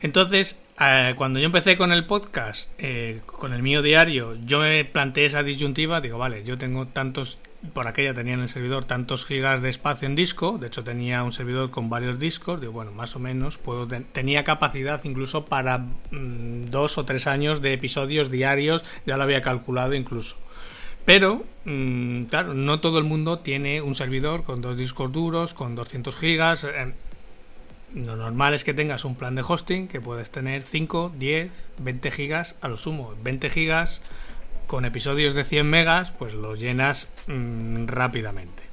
Entonces, eh, cuando yo empecé con el podcast, eh, con el mío diario, yo me planteé esa disyuntiva, digo, vale, yo tengo tantos por aquella tenía en el servidor tantos gigas de espacio en disco, de hecho tenía un servidor con varios discos, digo, bueno, más o menos, puedo tenía capacidad incluso para mm, dos o tres años de episodios diarios, ya lo había calculado incluso. Pero, mm, claro, no todo el mundo tiene un servidor con dos discos duros, con 200 gigas. Eh, lo normal es que tengas un plan de hosting que puedes tener 5, 10, 20 gigas a lo sumo. 20 gigas con episodios de 100 megas, pues los llenas mm, rápidamente.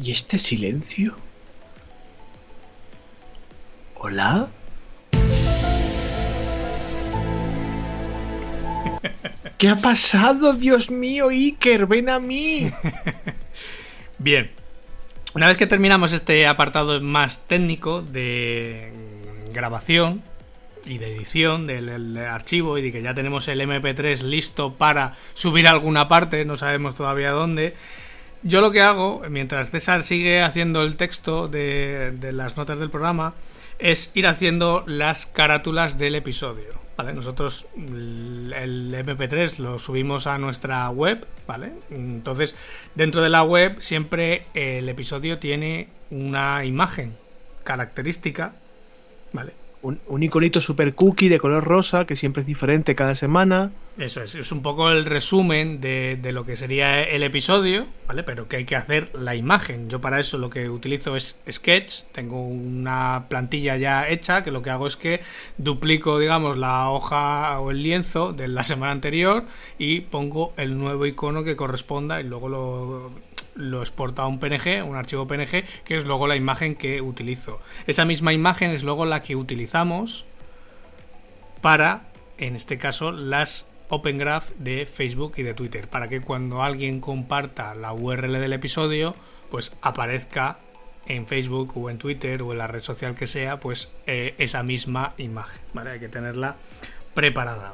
¿Y este silencio? ¿Hola? ¿Qué ha pasado, Dios mío, Iker? Ven a mí. Bien. Una vez que terminamos este apartado más técnico de grabación, y de edición del, archivo y de que ya tenemos el MP3 listo para subir a alguna parte, no sabemos todavía dónde. Yo lo que hago, mientras César sigue haciendo el texto de, de las notas del programa, es ir haciendo las carátulas del episodio. ¿Vale? Nosotros el MP3 lo subimos a nuestra web, ¿vale? Entonces, dentro de la web siempre el episodio tiene una imagen característica, ¿vale? Un, iconito super cookie de color rosa que siempre es diferente cada semana. Eso es, es un poco el resumen de, lo que sería el episodio, ¿vale? Pero que hay que hacer la imagen. Yo para eso lo que utilizo es Sketch, tengo una plantilla ya hecha que lo que hago es que duplico, digamos, la hoja o el lienzo de la semana anterior y pongo el nuevo icono que corresponda y luego lo lo exporta a un PNG, un archivo PNG, que es luego la imagen que utilizo. Esa misma imagen es luego la que utilizamos para, en este caso, las Open Graph de Facebook y de Twitter, para que cuando alguien comparta la URL del episodio, pues aparezca en Facebook o en Twitter o en la red social que sea, pues eh, esa misma imagen, ¿vale? Hay que tenerla preparada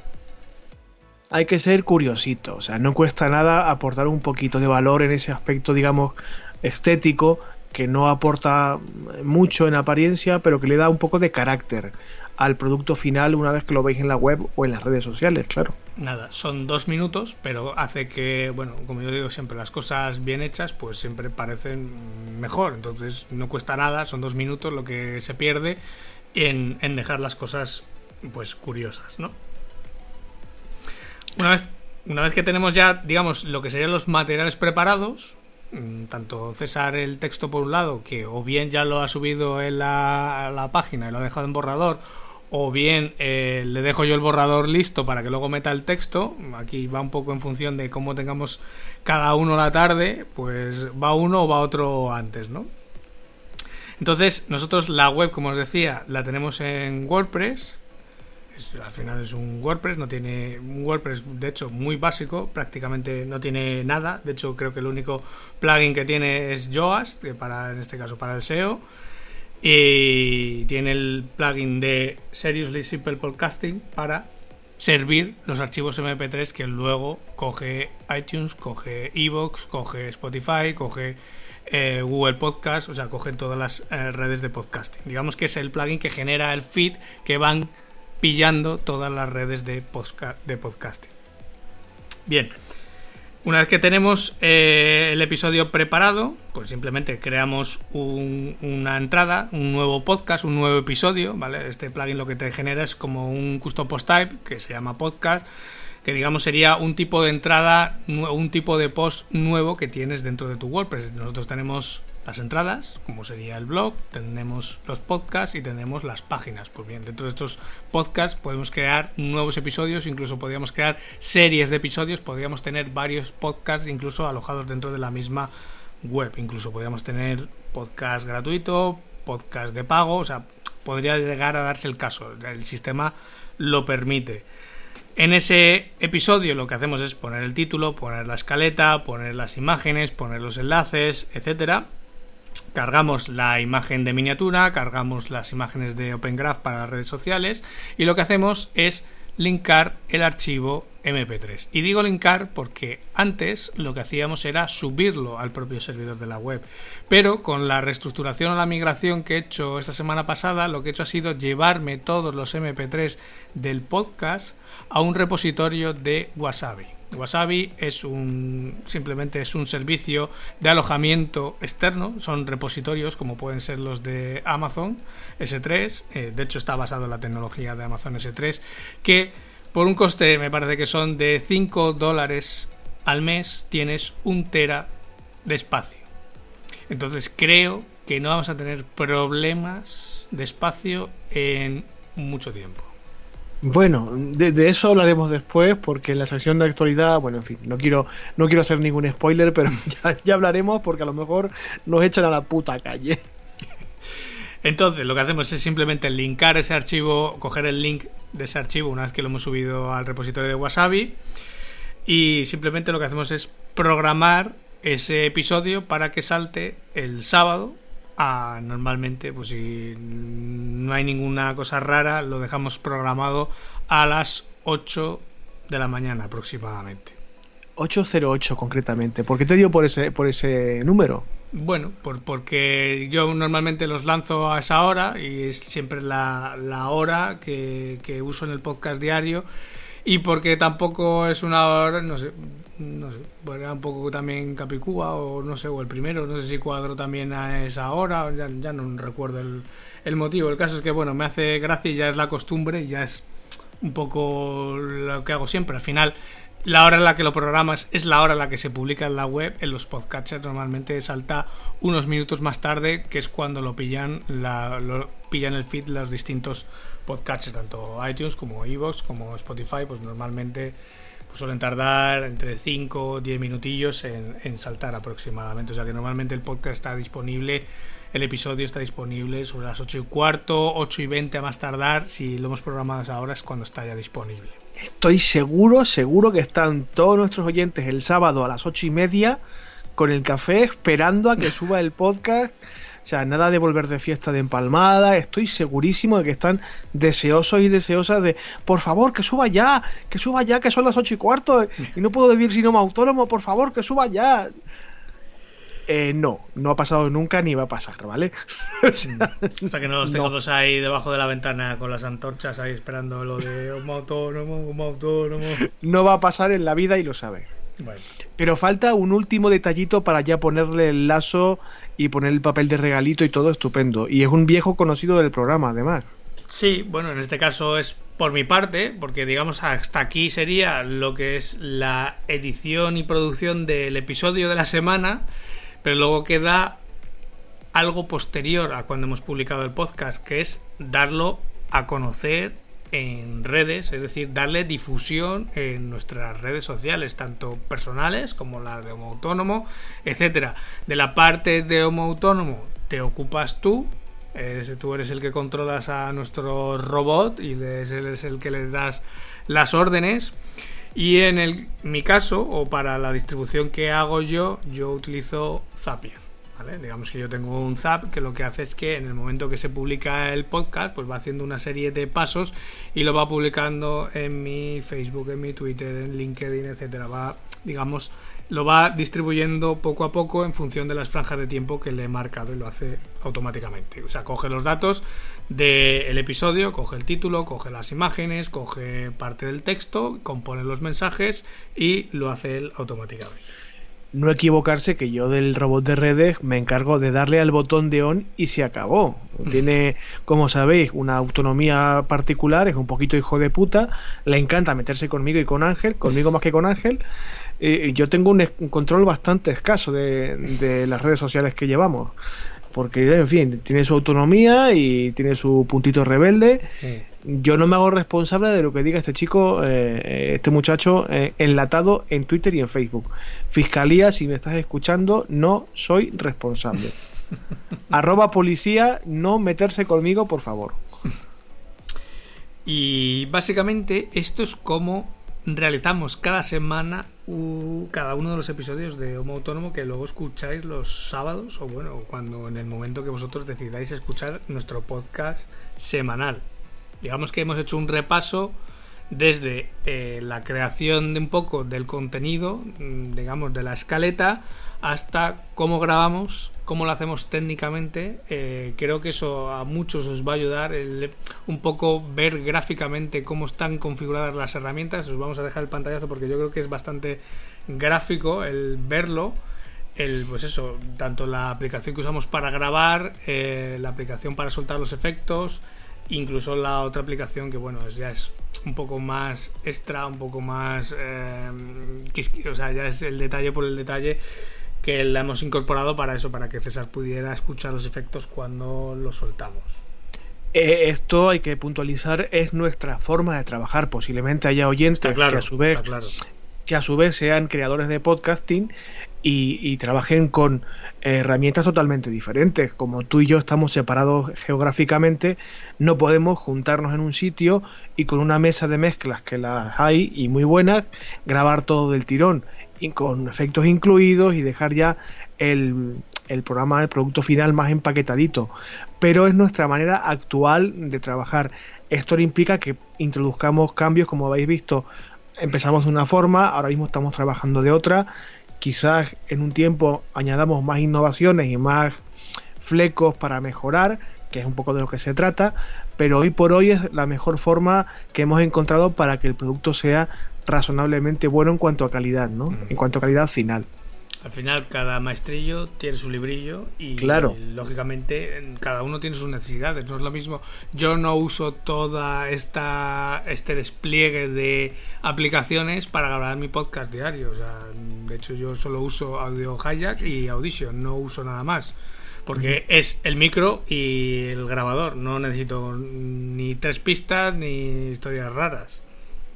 hay que ser curiosito, o sea, no cuesta nada aportar un poquito de valor en ese aspecto, digamos, estético, que no aporta mucho en apariencia, pero que le da un poco de carácter al producto final una vez que lo veis en la web o en las redes sociales, claro. Nada, son dos minutos, pero hace que, bueno, como yo digo siempre, las cosas bien hechas pues siempre parecen mejor, entonces no cuesta nada, son dos minutos lo que se pierde en, en dejar las cosas pues curiosas, ¿no? Una vez, una vez que tenemos ya, digamos, lo que serían los materiales preparados, mm, tanto César el texto por un lado, que o bien ya lo ha subido en la, página y lo ha dejado en borrador, o bien eh, le dejo yo el borrador listo para que luego meta el texto. Aquí va un poco en función de cómo tengamos cada uno la tarde, pues va uno o va otro antes, ¿no? Entonces, nosotros la web, como os decía, la tenemos en WordPress al final es un WordPress, no tiene un WordPress de hecho muy básico, prácticamente no tiene nada. De hecho, creo que el único plugin que tiene es Yoast, para en este caso para el SEO. Y tiene el plugin de Seriously Simple Podcasting para servir los archivos MP3 que luego coge iTunes, coge Evox, coge Spotify, coge eh, Google Podcast, o sea, coge todas las eh, redes de podcasting. Digamos que es el plugin que genera el feed que van pillando todas las redes de, de podcasting. Bien, una vez que tenemos eh, el episodio preparado, pues simplemente creamos una entrada, un nuevo podcast, un nuevo episodio, ¿vale? Este plugin lo que te genera es como un custom post type que se llama podcast, que digamos sería un tipo de entrada, un tipo de post nuevo que tienes dentro de tu WordPress. Nosotros tenemos las entradas, como sería el blog, tenemos los podcasts y tenemos las páginas. Pues bien, dentro de estos podcasts podemos crear nuevos episodios, incluso podríamos crear series de episodios, podríamos tener varios podcasts incluso alojados dentro de la misma web. Incluso podríamos tener podcast gratuito, podcast de pago, o sea, podría llegar a darse el caso. El sistema lo permite. En ese episodio lo que hacemos es poner el título, poner la escaleta, poner las imágenes, poner los enlaces, etcétera cargamos la imagen de miniatura, cargamos las imágenes de Open Graph para las redes sociales y lo que hacemos es linkar el archivo MP3. Y digo linkar porque antes lo que hacíamos era subirlo al propio servidor de la web. Pero con la reestructuración o la migración que he hecho esta semana pasada, lo que he hecho ha sido llevarme todos los MP3 del podcast a un repositorio de Wasabi. Wasabi es un simplemente es un servicio de alojamiento externo, son repositorios como pueden ser los de Amazon S3, eh, de hecho está basado en la tecnología de Amazon S3, que por un coste me parece que son de 5 dólares al mes tienes un tera de espacio. Entonces creo que no vamos a tener problemas de espacio en mucho tiempo. Bueno, de, eso hablaremos después, porque en la sección de actualidad, bueno, en fin, no quiero, no quiero hacer ningún spoiler, pero ya, hablaremos porque a lo mejor nos echan a la puta calle. Entonces, lo que hacemos es simplemente linkar ese archivo, coger el link de ese archivo una vez que lo hemos subido al repositorio de Wasabi, y simplemente lo que hacemos es programar ese episodio para que salte el sábado a normalmente pues si no hay ninguna cosa rara lo dejamos programado a las 8 de la mañana aproximadamente 808 concretamente ¿por qué te dio por ese por ese número? Bueno, por, porque yo normalmente los lanzo a esa hora y es siempre la, la hora que, que uso en el podcast diario y porque tampoco es una hora, no sé, no sé, era un poco también Capicúa o no sé, o el primero, no sé si cuadro también a esa hora, ya, ya no recuerdo el, el motivo. El caso es que, bueno, me hace gracia y ya es la costumbre, ya es un poco lo que hago siempre. Al final, la hora en la que lo programas es la hora en la que se publica en la web. En los podcatchers normalmente salta unos minutos más tarde, que es cuando lo pillan, la, lo pillan el feed los distintos podcasts, tanto iTunes como Evox como Spotify, pues normalmente pues suelen tardar entre 5 o 10 minutillos en, saltar aproximadamente. O sea que normalmente el podcast está disponible, el episodio está disponible sobre las 8 y cuarto, 8 y 20 a más tardar. Si lo hemos programado ahora es cuando está ya disponible. Estoy seguro, seguro que están todos nuestros oyentes el sábado a las 8 y media con el café esperando a que suba el podcast o sea, nada de volver de fiesta de empalmada. Estoy segurísimo de que están deseosos y deseosas de, por favor, que suba ya, que suba ya, que son las ocho y cuarto y no puedo vivir sin un autónomo, por favor, que suba ya. Eh, no, no ha pasado nunca ni va a pasar, ¿vale? Hasta que no los tengamos ahí debajo de la ventana con las antorchas ahí esperando lo de un autónomo, un autónomo. No va a pasar en la vida y lo sabe. Pero falta un último detallito para ya ponerle el lazo y poner el papel de regalito y todo estupendo. Y es un viejo conocido del programa, además. Sí, bueno, en este caso es por mi parte, porque digamos hasta aquí sería lo que es la edición y producción del episodio de la semana, pero luego queda algo posterior a cuando hemos publicado el podcast, que es darlo a conocer en redes, es decir, darle difusión en nuestras redes sociales, tanto personales como la de Homo Autónomo, etcétera. De la parte de Homo Autónomo te ocupas tú, tú eres el que controlas a nuestro robot y eres el que le das las órdenes. Y en el, mi caso, o para la distribución que hago yo, yo utilizo Zapier. Digamos que yo tengo un Zap que lo que hace es que en el momento que se publica el podcast, pues va haciendo una serie de pasos y lo va publicando en mi Facebook, en mi Twitter, en LinkedIn, etcétera. Va, digamos, lo va distribuyendo poco a poco en función de las franjas de tiempo que le he marcado y lo hace automáticamente. O sea, coge los datos del episodio, coge el título, coge las imágenes, coge parte del texto, compone los mensajes y lo hace él automáticamente no equivocarse que yo del robot de redes me encargo de darle al botón de on y se acabó. Tiene, como sabéis, una autonomía particular, es un poquito hijo de puta, le encanta meterse conmigo y con Ángel, conmigo más que con Ángel. y yo tengo un, control bastante escaso de las redes sociales que llevamos porque en fin, tiene su autonomía y tiene su puntito rebelde. Yo no me hago responsable de lo que diga este chico, eh, este muchacho eh, enlatado en Twitter y en Facebook. Fiscalía, si me estás escuchando, no soy responsable. Arroba policía, no meterse conmigo, por favor. Y básicamente esto es como realizamos cada semana cada uno de los episodios de Homo Autónomo que luego escucháis los sábados o bueno, cuando en el momento que vosotros decidáis escuchar nuestro podcast semanal. Digamos que hemos hecho un repaso desde eh, la creación de un poco del contenido, mm, digamos, de la escaleta, hasta cómo grabamos, cómo lo hacemos técnicamente. Eh, creo que eso a muchos os va a ayudar. un poco ver gráficamente cómo están configuradas las herramientas. Os vamos a dejar el pantallazo porque yo creo que es bastante gráfico el verlo. El, pues eso, tanto la aplicación que usamos para grabar, eh, la aplicación para soltar los efectos, incluso la otra aplicación que bueno, ya es un poco más extra, un poco más... Eh, o sea, ya es el detalle por el detalle que la hemos incorporado para eso, para que César pudiera escuchar los efectos cuando los soltamos. Eh, esto hay que puntualizar, es nuestra forma de trabajar. Posiblemente haya oyentes que a su vez que a su vez sean creadores de podcasting y, trabajen con herramientas totalmente diferentes. Como tú y yo estamos separados geográficamente, no podemos juntarnos en un sitio y con una mesa de mezclas que las hay y muy buenas, grabar todo del tirón y con efectos incluidos y dejar ya el, el programa, el producto final más empaquetadito. Pero es nuestra manera actual de trabajar. Esto implica que introduzcamos cambios, como habéis visto, empezamos de una forma, ahora mismo estamos trabajando de otra quizás en un tiempo añadamos más innovaciones y más flecos para mejorar, que es un poco de lo que se trata, pero hoy por hoy es la mejor forma que hemos encontrado para que el producto sea razonablemente bueno en cuanto a calidad, ¿no? En cuanto a calidad final. Al final, cada maestrillo tiene su librillo y, claro. lógicamente cada uno tiene sus necesidades. No es lo mismo. Yo no uso toda esta este despliegue de aplicaciones para grabar mi podcast diario. O sea, de hecho, yo solo uso Audio Hijack y Audition, no uso nada más. Porque es el micro y el grabador. No necesito ni tres pistas ni historias raras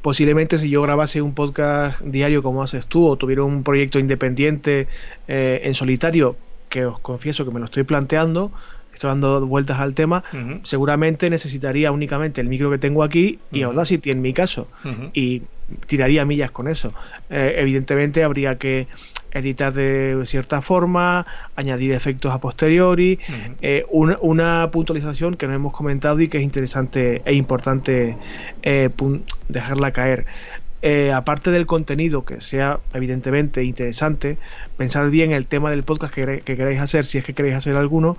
posiblemente si yo grabase un podcast diario como haces tú o tuviera un proyecto independiente eh, en solitario, que os confieso que me lo estoy planteando, estoy dando vueltas al tema, seguramente necesitaría únicamente el micro que tengo aquí y Audacity en mi caso, y tiraría millas con eso. Eh, evidentemente habría que editar de cierta forma, añadir efectos a posteriori, eh, una, puntualización que no hemos comentado y que es interesante e importante eh, dejarla caer. Eh, aparte del contenido que sea evidentemente interesante, pensar bien el tema del podcast que, queréis hacer, si es que queréis hacer alguno,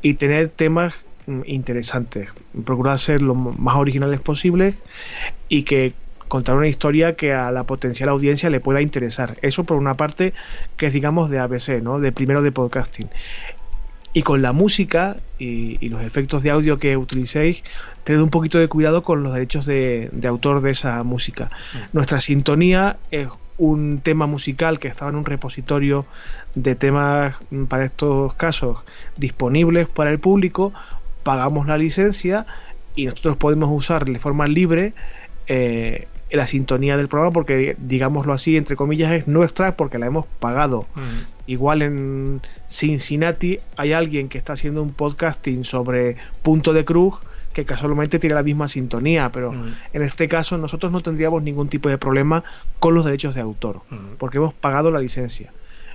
y tener temas mm, interesantes. Procurar ser lo más originales posibles y que contar una historia que a la potencial audiencia le pueda interesar. Eso por una parte que es digamos de ABC, ¿no? De primero de podcasting. Y con la música y, los efectos de audio que utilicéis, tened un poquito de cuidado con los derechos de, autor de esa música. Mm. Nuestra sintonía es un tema musical que estaba en un repositorio de temas mm, para estos casos disponibles para el público, pagamos la licencia y nosotros podemos usar de forma libre eh, la sintonía del programa porque digámoslo así entre comillas es nuestra porque la hemos pagado igual en Cincinnati hay alguien que está haciendo un podcasting sobre punto de cruz que casualmente tiene la misma sintonía pero en este caso nosotros no tendríamos ningún tipo de problema con los derechos de autor porque hemos pagado la licencia.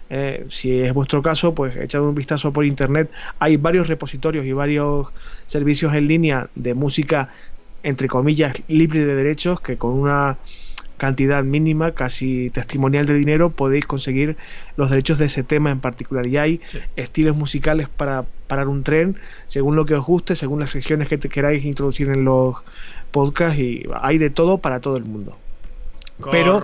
Eh, si es vuestro caso, pues echad un vistazo por internet. Hay varios repositorios y varios servicios en línea de música entre comillas, libre de derechos, que con una cantidad mínima, casi testimonial de dinero, podéis conseguir los derechos de ese tema en particular. Y hay estilos musicales para parar un tren, según lo que os guste, según las secciones que te queráis introducir en los podcasts, y hay de todo para todo el mundo. Pero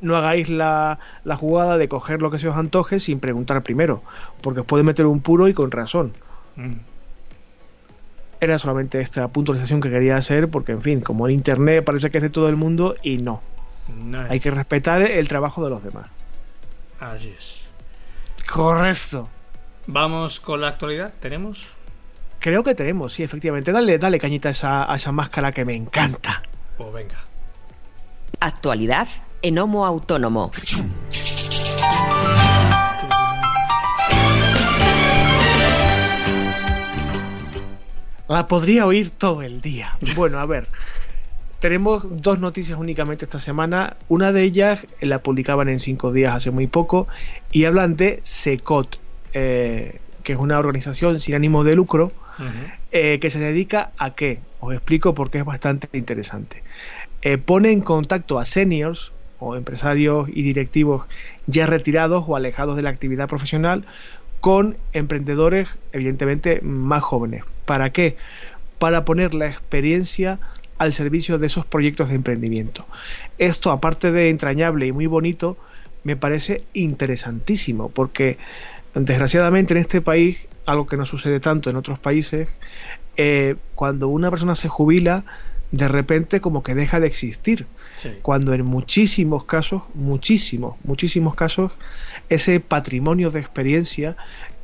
no hagáis la, la, jugada de coger lo que se os antoje sin preguntar primero, porque os puede meter un puro y con razón. Mm. Era solamente esta puntualización que quería hacer porque, en fin, como el Internet parece que es de todo el mundo y no. Hay que respetar el trabajo de los demás. Así es. Correcto. Vamos con la actualidad. ¿Tenemos? Creo que tenemos, sí, efectivamente. Dale, dale cañita a esa, a esa máscara que me encanta. Pues venga. Actualidad en Homo Autónomo. La podría oír todo el día. Bueno, a ver. Tenemos dos noticias únicamente esta semana. Una de ellas la publicaban en cinco días hace muy poco y hablan de SECOT, eh, que es una organización sin ánimo de lucro eh, que se dedica a qué. Os explico porque es bastante interesante. Eh, pone en contacto a seniors o empresarios y directivos ya retirados o alejados de la actividad profesional con emprendedores evidentemente más jóvenes. ¿Para qué? para poner la experiencia al servicio de esos proyectos de emprendimiento. Esto, aparte de entrañable y muy bonito, me parece interesantísimo, porque desgraciadamente en este país, algo que no sucede tanto en otros países, eh, cuando una persona se jubila, de repente como que deja de existir. Cuando en muchísimos casos, muchísimos, muchísimos casos, ese patrimonio de experiencia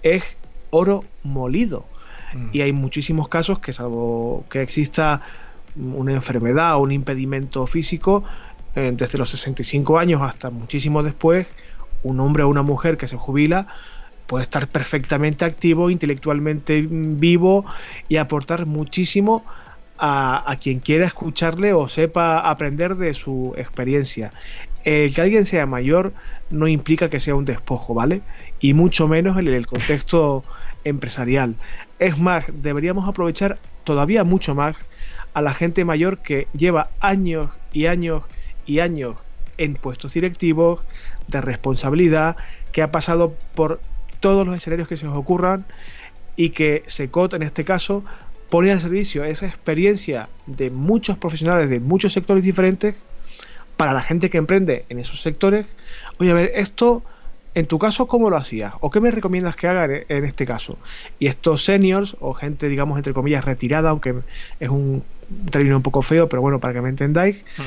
es oro molido. Mm. Y hay muchísimos casos que salvo que exista una enfermedad o un impedimento físico, eh, desde los 65 años hasta muchísimo después, un hombre o una mujer que se jubila puede estar perfectamente activo, intelectualmente vivo y aportar muchísimo a, quien quiera escucharle o sepa aprender de su experiencia. El que alguien sea mayor no implica que sea un despojo, ¿vale? Y mucho menos en el contexto empresarial. Es más, deberíamos aprovechar todavía mucho más a la gente mayor que lleva años y años y años en puestos directivos de responsabilidad, que ha pasado por todos los escenarios que se os ocurran y que Secot en este caso pone al servicio esa experiencia de muchos profesionales de muchos sectores diferentes para la gente que emprende en esos sectores. Oye, a ver, esto en tu caso, ¿cómo lo hacías? ¿O qué me recomiendas que haga en este caso? Y estos seniors, o gente, digamos, entre comillas, retirada, aunque es un término un poco feo, pero bueno, para que me entendáis, hmm.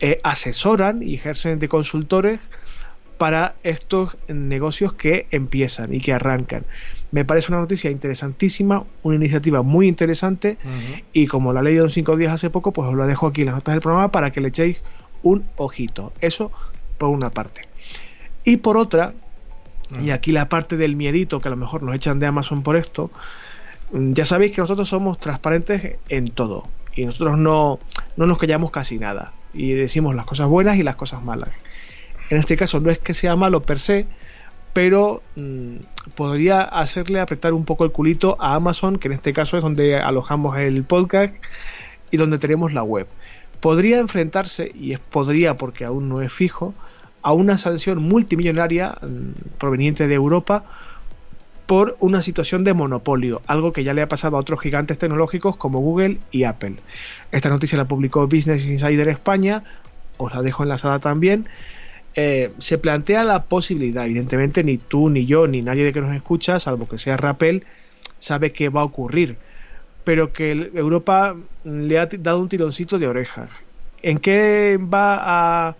eh, asesoran y ejercen de consultores para estos negocios que empiezan y que arrancan. Me parece una noticia interesantísima, una iniciativa muy interesante y como la ley de los cinco días hace poco, pues os lo dejo aquí en las notas del programa para que le echéis un ojito. Eso por una parte. Y por otra, y aquí la parte del miedito, que a lo mejor nos echan de Amazon por esto, mm, ya sabéis que nosotros somos transparentes en todo. Y nosotros no, no nos callamos casi nada. Y decimos las cosas buenas y las cosas malas. En este caso no es que sea malo per se, pero mm, podría hacerle apretar un poco el culito a Amazon, que en este caso es donde alojamos el podcast y donde tenemos la web. Podría enfrentarse, y es podría porque aún no es fijo, a una sanción multimillonaria mm, proveniente de Europa por una situación de monopolio, algo que ya le ha pasado a otros gigantes tecnológicos como Google y Apple. Esta noticia la publicó Business Insider España, os la dejo enlazada también. Eh, se plantea la posibilidad, evidentemente ni tú, ni yo, ni nadie de que nos escucha, salvo que sea Rappel, sabe qué va a ocurrir, pero que Europa le ha dado un tironcito de orejas. ¿En qué va a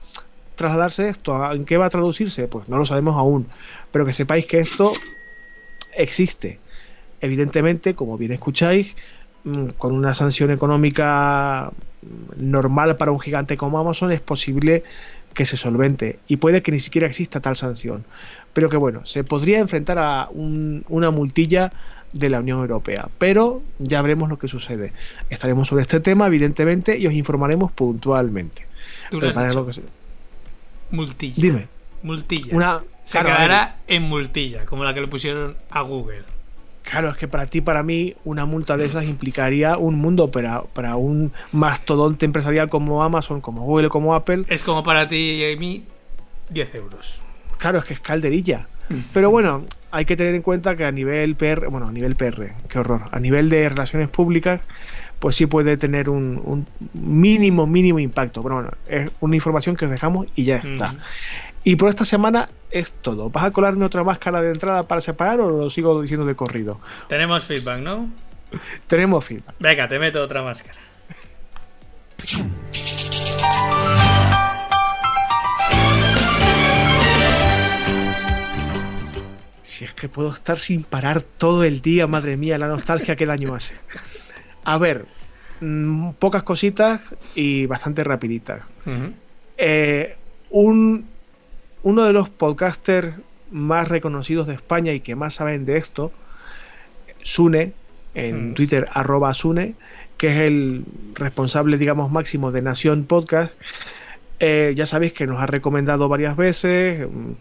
trasladarse esto? ¿En qué va a traducirse? Pues no lo sabemos aún, pero que sepáis que esto existe. Evidentemente, como bien escucháis, mm, con una sanción económica normal para un gigante como Amazon es posible que se solvente y puede que ni siquiera exista tal sanción. Pero que bueno, se podría enfrentar a una multilla de la Unión Europea. Pero ya veremos lo que sucede. Estaremos sobre este tema, evidentemente, y os informaremos puntualmente. Lo que Multilla. Dime. Multilla. Una, Se quedará en multilla, como la que le pusieron a Google. Claro, es que para ti, para mí, una multa de esas implicaría un mundo, pero para un mastodonte empresarial como Amazon, como Google, como Apple. Es como para ti y mí 10 euros. Claro, es que es calderilla. Pero bueno, hay que tener en cuenta que a nivel PR, bueno, a nivel PR, qué horror, a nivel de relaciones públicas, pues sí puede tener un, mínimo, mínimo impacto. Pero bueno, es una información que os dejamos y ya está. Y por esta semana es todo. ¿Vas a colarme otra máscara de entrada para separar o lo sigo diciendo de corrido? Tenemos feedback, ¿no? Tenemos feedback. Venga, te meto otra máscara. Si es que puedo estar sin parar todo el día, madre mía, la nostalgia que daño hace. A ver, mm, pocas cositas y bastante rapiditas. Eh, un, uno de los podcasters más reconocidos de España y que más saben de esto, Sune, en Twitter, arroba Sune, que es el responsable, digamos, máximo de Nación Podcast. Eh, ya sabéis que nos ha recomendado varias veces. Mm,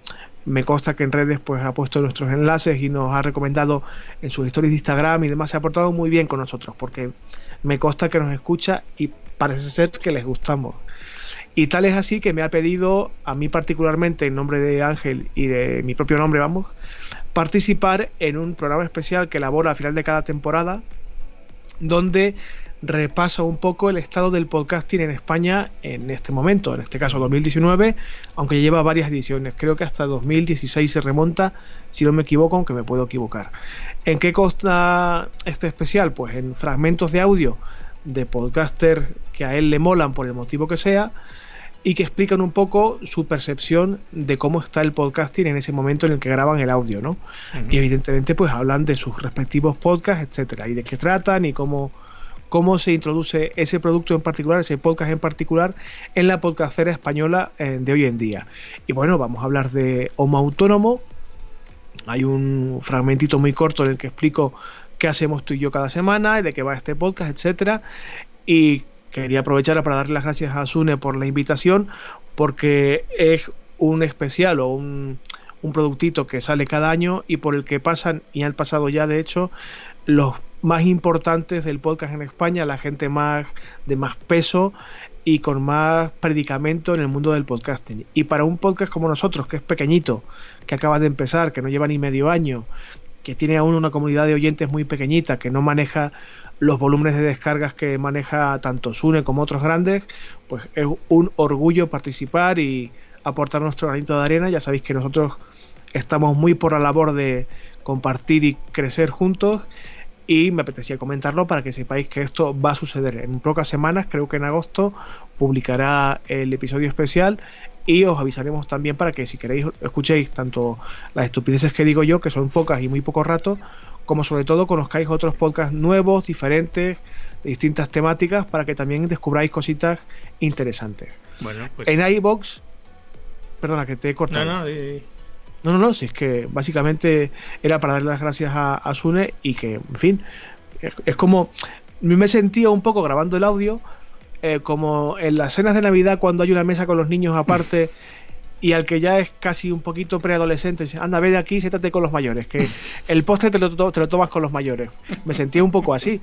me consta que en redes pues ha puesto nuestros enlaces y nos ha recomendado en sus historias de Instagram y demás. Se ha portado muy bien con nosotros porque me consta que nos escucha y parece ser que les gustamos. Y tal es así que me ha pedido a mí particularmente en nombre de Ángel y de mi propio nombre, vamos, participar en un programa especial que elabora al final de cada temporada donde repasa un poco el estado del podcasting en España en este momento, en este caso 2019, aunque lleva varias ediciones. Creo que hasta 2016 se remonta, si no me equivoco, aunque me puedo equivocar. ¿En qué consta este especial? Pues en fragmentos de audio de podcaster que a él le molan por el motivo que sea y que explican un poco su percepción de cómo está el podcasting en ese momento en el que graban el audio, ¿no? Y evidentemente pues hablan de sus respectivos podcasts, etcétera, y de qué tratan y cómo cómo se introduce ese producto en particular, ese podcast en particular, en la podcastera española eh, de hoy en día. Y bueno, vamos a hablar de Homo Autónomo. Hay un fragmentito muy corto en el que explico qué hacemos tú y yo cada semana y de qué va este podcast, etcétera. Y quería aprovechar para darle las gracias a Sune por la invitación, porque es un especial o un, un productito que sale cada año y por el que pasan, y han pasado ya de hecho, los más importantes del podcast en España, la gente más de más peso y con más predicamento en el mundo del podcasting. Y para un podcast como nosotros, que es pequeñito, que acaba de empezar, que no lleva ni medio año, que tiene aún una comunidad de oyentes muy pequeñita, que no maneja los volúmenes de descargas que maneja tanto Sune como otros grandes, pues es un orgullo participar y aportar nuestro granito de arena. Ya sabéis que nosotros estamos muy por la labor de compartir y crecer juntos y me apetecía comentarlo para que sepáis que esto va a suceder en pocas semanas, creo que en agosto publicará el episodio especial y os avisaremos también para que si queréis escuchéis tanto las estupideces que digo yo, que son pocas y muy poco rato, como sobre todo conozcáis otros podcasts nuevos, diferentes, de distintas temáticas, para que también descubráis cositas interesantes. Bueno, pues... En iBox, perdona que te he cortado. No, no, no, no, no, si es que básicamente era para darle las gracias a, Sune y que, en fin, es, como. Me sentía un poco grabando el audio, eh, como en las cenas de Navidad cuando hay una mesa con los niños aparte y al que ya es casi un poquito preadolescente, dice, anda, ve de aquí, siéntate con los mayores, que el postre te lo, te lo tomas con los mayores. Me sentía un poco así.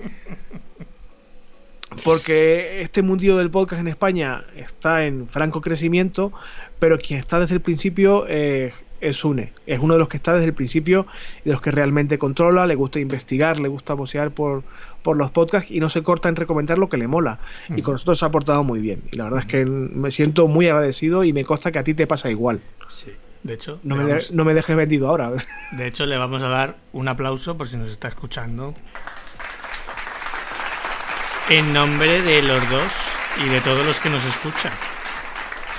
Porque este mundillo del podcast en España está en franco crecimiento, pero quien está desde el principio eh, es Une. Es uno de los que está desde el principio y de los que realmente controla, le gusta investigar, le gusta bocear por, por los podcasts y no se corta en recomendar lo que le mola. Y con nosotros se ha portado muy bien. Y la verdad es que me siento muy agradecido y me consta que a ti te pasa igual. Sí. De hecho, no me, no me dejes vendido ahora. De hecho, le vamos a dar un aplauso por si nos está escuchando. En nombre de los dos y de todos los que nos escuchan.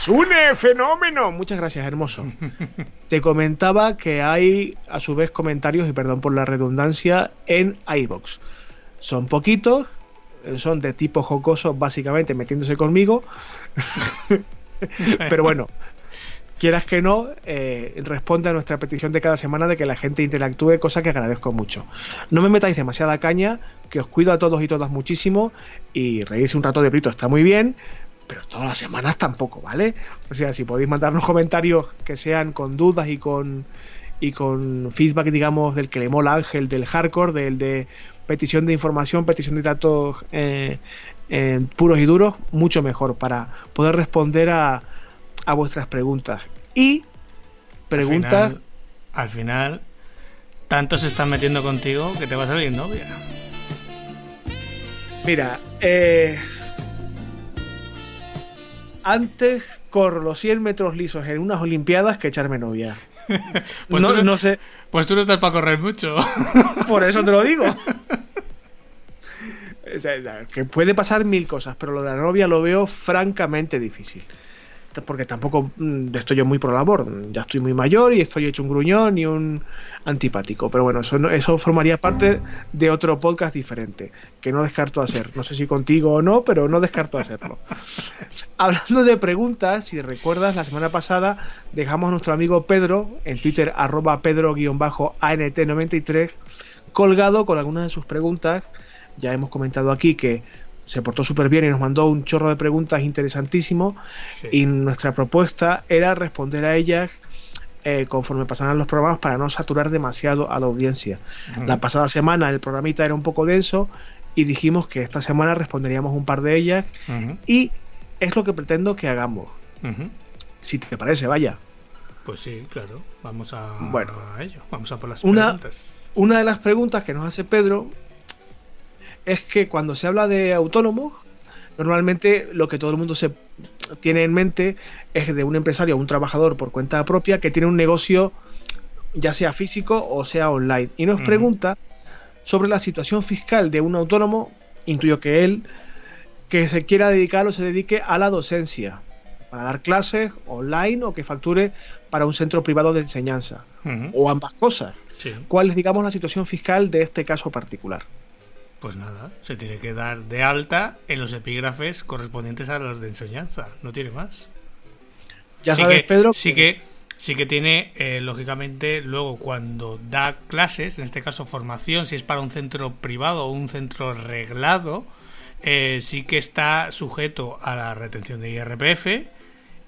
¡Sune, fenómeno! Muchas gracias, hermoso. Te comentaba que hay, a su vez, comentarios, y perdón por la redundancia, en iBox. Son poquitos, son de tipo jocoso, básicamente metiéndose conmigo. Pero bueno, quieras que no, eh, responde a nuestra petición de cada semana de que la gente interactúe, cosa que agradezco mucho. No me metáis demasiada caña, que os cuido a todos y todas muchísimo, y reírse un rato de brito está muy bien, pero todas las semanas tampoco, ¿vale? O sea, si podéis mandarnos comentarios que sean con dudas y con y con feedback, digamos, del que le mola Ángel, del hardcore, del de petición de información, petición de datos eh, puros y duros, mucho mejor para poder responder a, a vuestras preguntas. Y preguntas... Al final, tanto se están metiendo contigo que te va a salir novia. Mira, eh antes corro los 100 metros lisos en unas Olimpiadas que echarme novia. pues no, no, sé. Pues tú no estás para correr mucho. Por eso te lo digo. que puede pasar mil cosas, pero lo de la novia lo veo francamente difícil porque tampoco mm, estoy yo muy la labor, ya estoy muy mayor y estoy hecho un gruñón y un antipático, pero bueno, eso, eso formaría parte de otro podcast diferente, que no descarto hacer, no sé si contigo o no, pero no descarto hacerlo. Hablando de preguntas, si recuerdas, la semana pasada dejamos a nuestro amigo Pedro en Twitter, arroba pedro-ant93, colgado con algunas de sus preguntas, ya hemos comentado aquí que se portó súper bien y nos mandó un chorro de preguntas interesantísimo y nuestra propuesta era responder a ellas eh, conforme pasaran los programas para no saturar demasiado a la audiencia. La pasada semana el programita era un poco denso y dijimos que esta semana responderíamos un par de ellas y es lo que pretendo que hagamos. Si te parece, vaya. Pues sí, claro. Vamos a, ello. Vamos a por las una, preguntas. Una de las preguntas que nos hace Pedro es que cuando se habla de autónomos, normalmente lo que todo el mundo se tiene en mente es de un empresario o un trabajador por cuenta propia que tiene un negocio ya sea físico o sea online. Y nos pregunta sobre la situación fiscal de un autónomo, intuyo que él, que se quiera dedicar o se dedique a la docencia, para dar clases online o que facture para un centro privado de enseñanza, o ambas cosas. ¿Cuál es, digamos, la situación fiscal de este caso particular? Pues nada, se tiene que dar de alta en los epígrafes correspondientes a los de enseñanza, no tiene más. Ya sabes, Pedro. Sí que, sí que tiene, eh, lógicamente, luego cuando da clases, en este caso formación, si es para un centro privado o un centro reglado, eh, sí que está sujeto a la retención de IRPF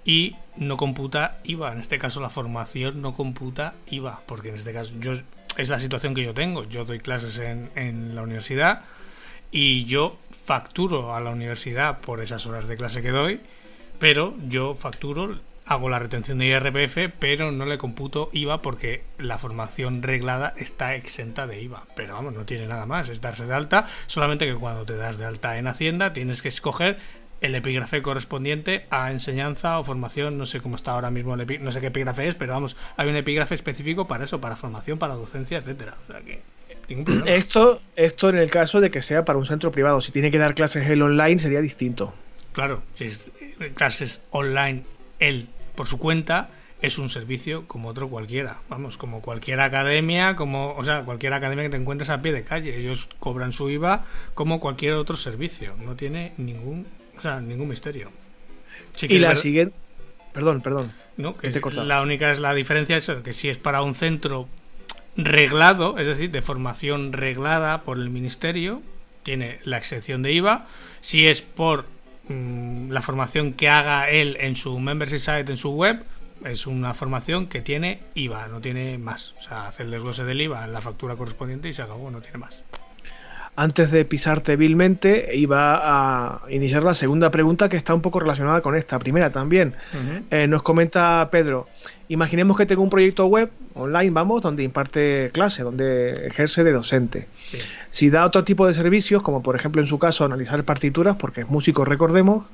y no computa IVA. En este caso, la formación no computa IVA, porque en este caso yo es la situación que yo tengo. Yo doy clases en, en la universidad y yo facturo a la universidad por esas horas de clase que doy, pero yo facturo, hago la retención de IRPF, pero no le computo IVA porque la formación reglada está exenta de IVA. Pero vamos, no tiene nada más, es darse de alta, solamente que cuando te das de alta en Hacienda tienes que escoger el epígrafe correspondiente a enseñanza o formación, no sé cómo está ahora mismo el no sé qué epígrafe es, pero vamos, hay un epígrafe específico para eso, para formación, para docencia, etcétera. esto, esto en el caso de que sea para un centro privado, si tiene que dar clases él online sería distinto. Claro, si es eh, clases online él por su cuenta, es un servicio como otro cualquiera. Vamos, como cualquier academia, como, o sea, cualquier academia que te encuentres a pie de calle. Ellos cobran su IVA como cualquier otro servicio. No tiene ningún o sea, ningún misterio. y la siguiente. Perdón, perdón. No, que la única es la diferencia es que si es para un centro reglado, es decir, de formación reglada por el ministerio, tiene la excepción de IVA. Si es por mm, la formación que haga él en su membership site, en su web, es una formación que tiene IVA, no tiene más. O sea, hace el desglose del IVA en la factura correspondiente y se acabó, no tiene más antes de pisarte vilmente, iba a iniciar la segunda pregunta que está un poco relacionada con esta primera también. Eh, nos comenta Pedro, imaginemos que tengo un proyecto web online, vamos, donde imparte clase, donde ejerce de docente. Si da otro tipo de servicios, como por ejemplo en su caso analizar partituras, porque es músico, recordemos,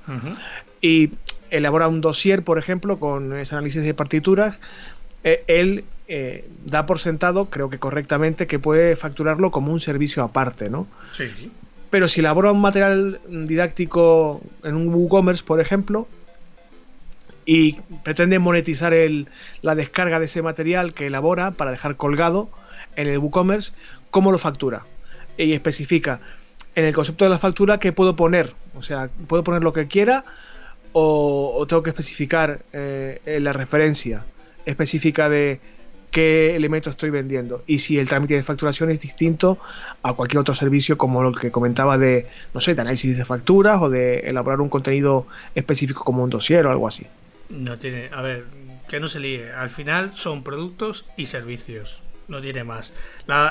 y elabora un dossier, por ejemplo, con ese análisis de partituras, eh, él eh, da por sentado, creo que correctamente, que puede facturarlo como un servicio aparte, ¿no? Sí. Pero si elabora un material didáctico en un WooCommerce, por ejemplo, y pretende monetizar el, la descarga de ese material que elabora para dejar colgado en el WooCommerce, ¿cómo lo factura? Y especifica en el concepto de la factura qué puedo poner. O sea, puedo poner lo que quiera o, tengo que especificar eh, en la referencia específica de qué elemento estoy vendiendo y si el trámite de facturación es distinto a cualquier otro servicio como lo que comentaba de, no sé, de análisis de facturas o de elaborar un contenido específico como un dossier o algo así. No tiene, a ver, que no se líe, al final son productos y servicios, no tiene más.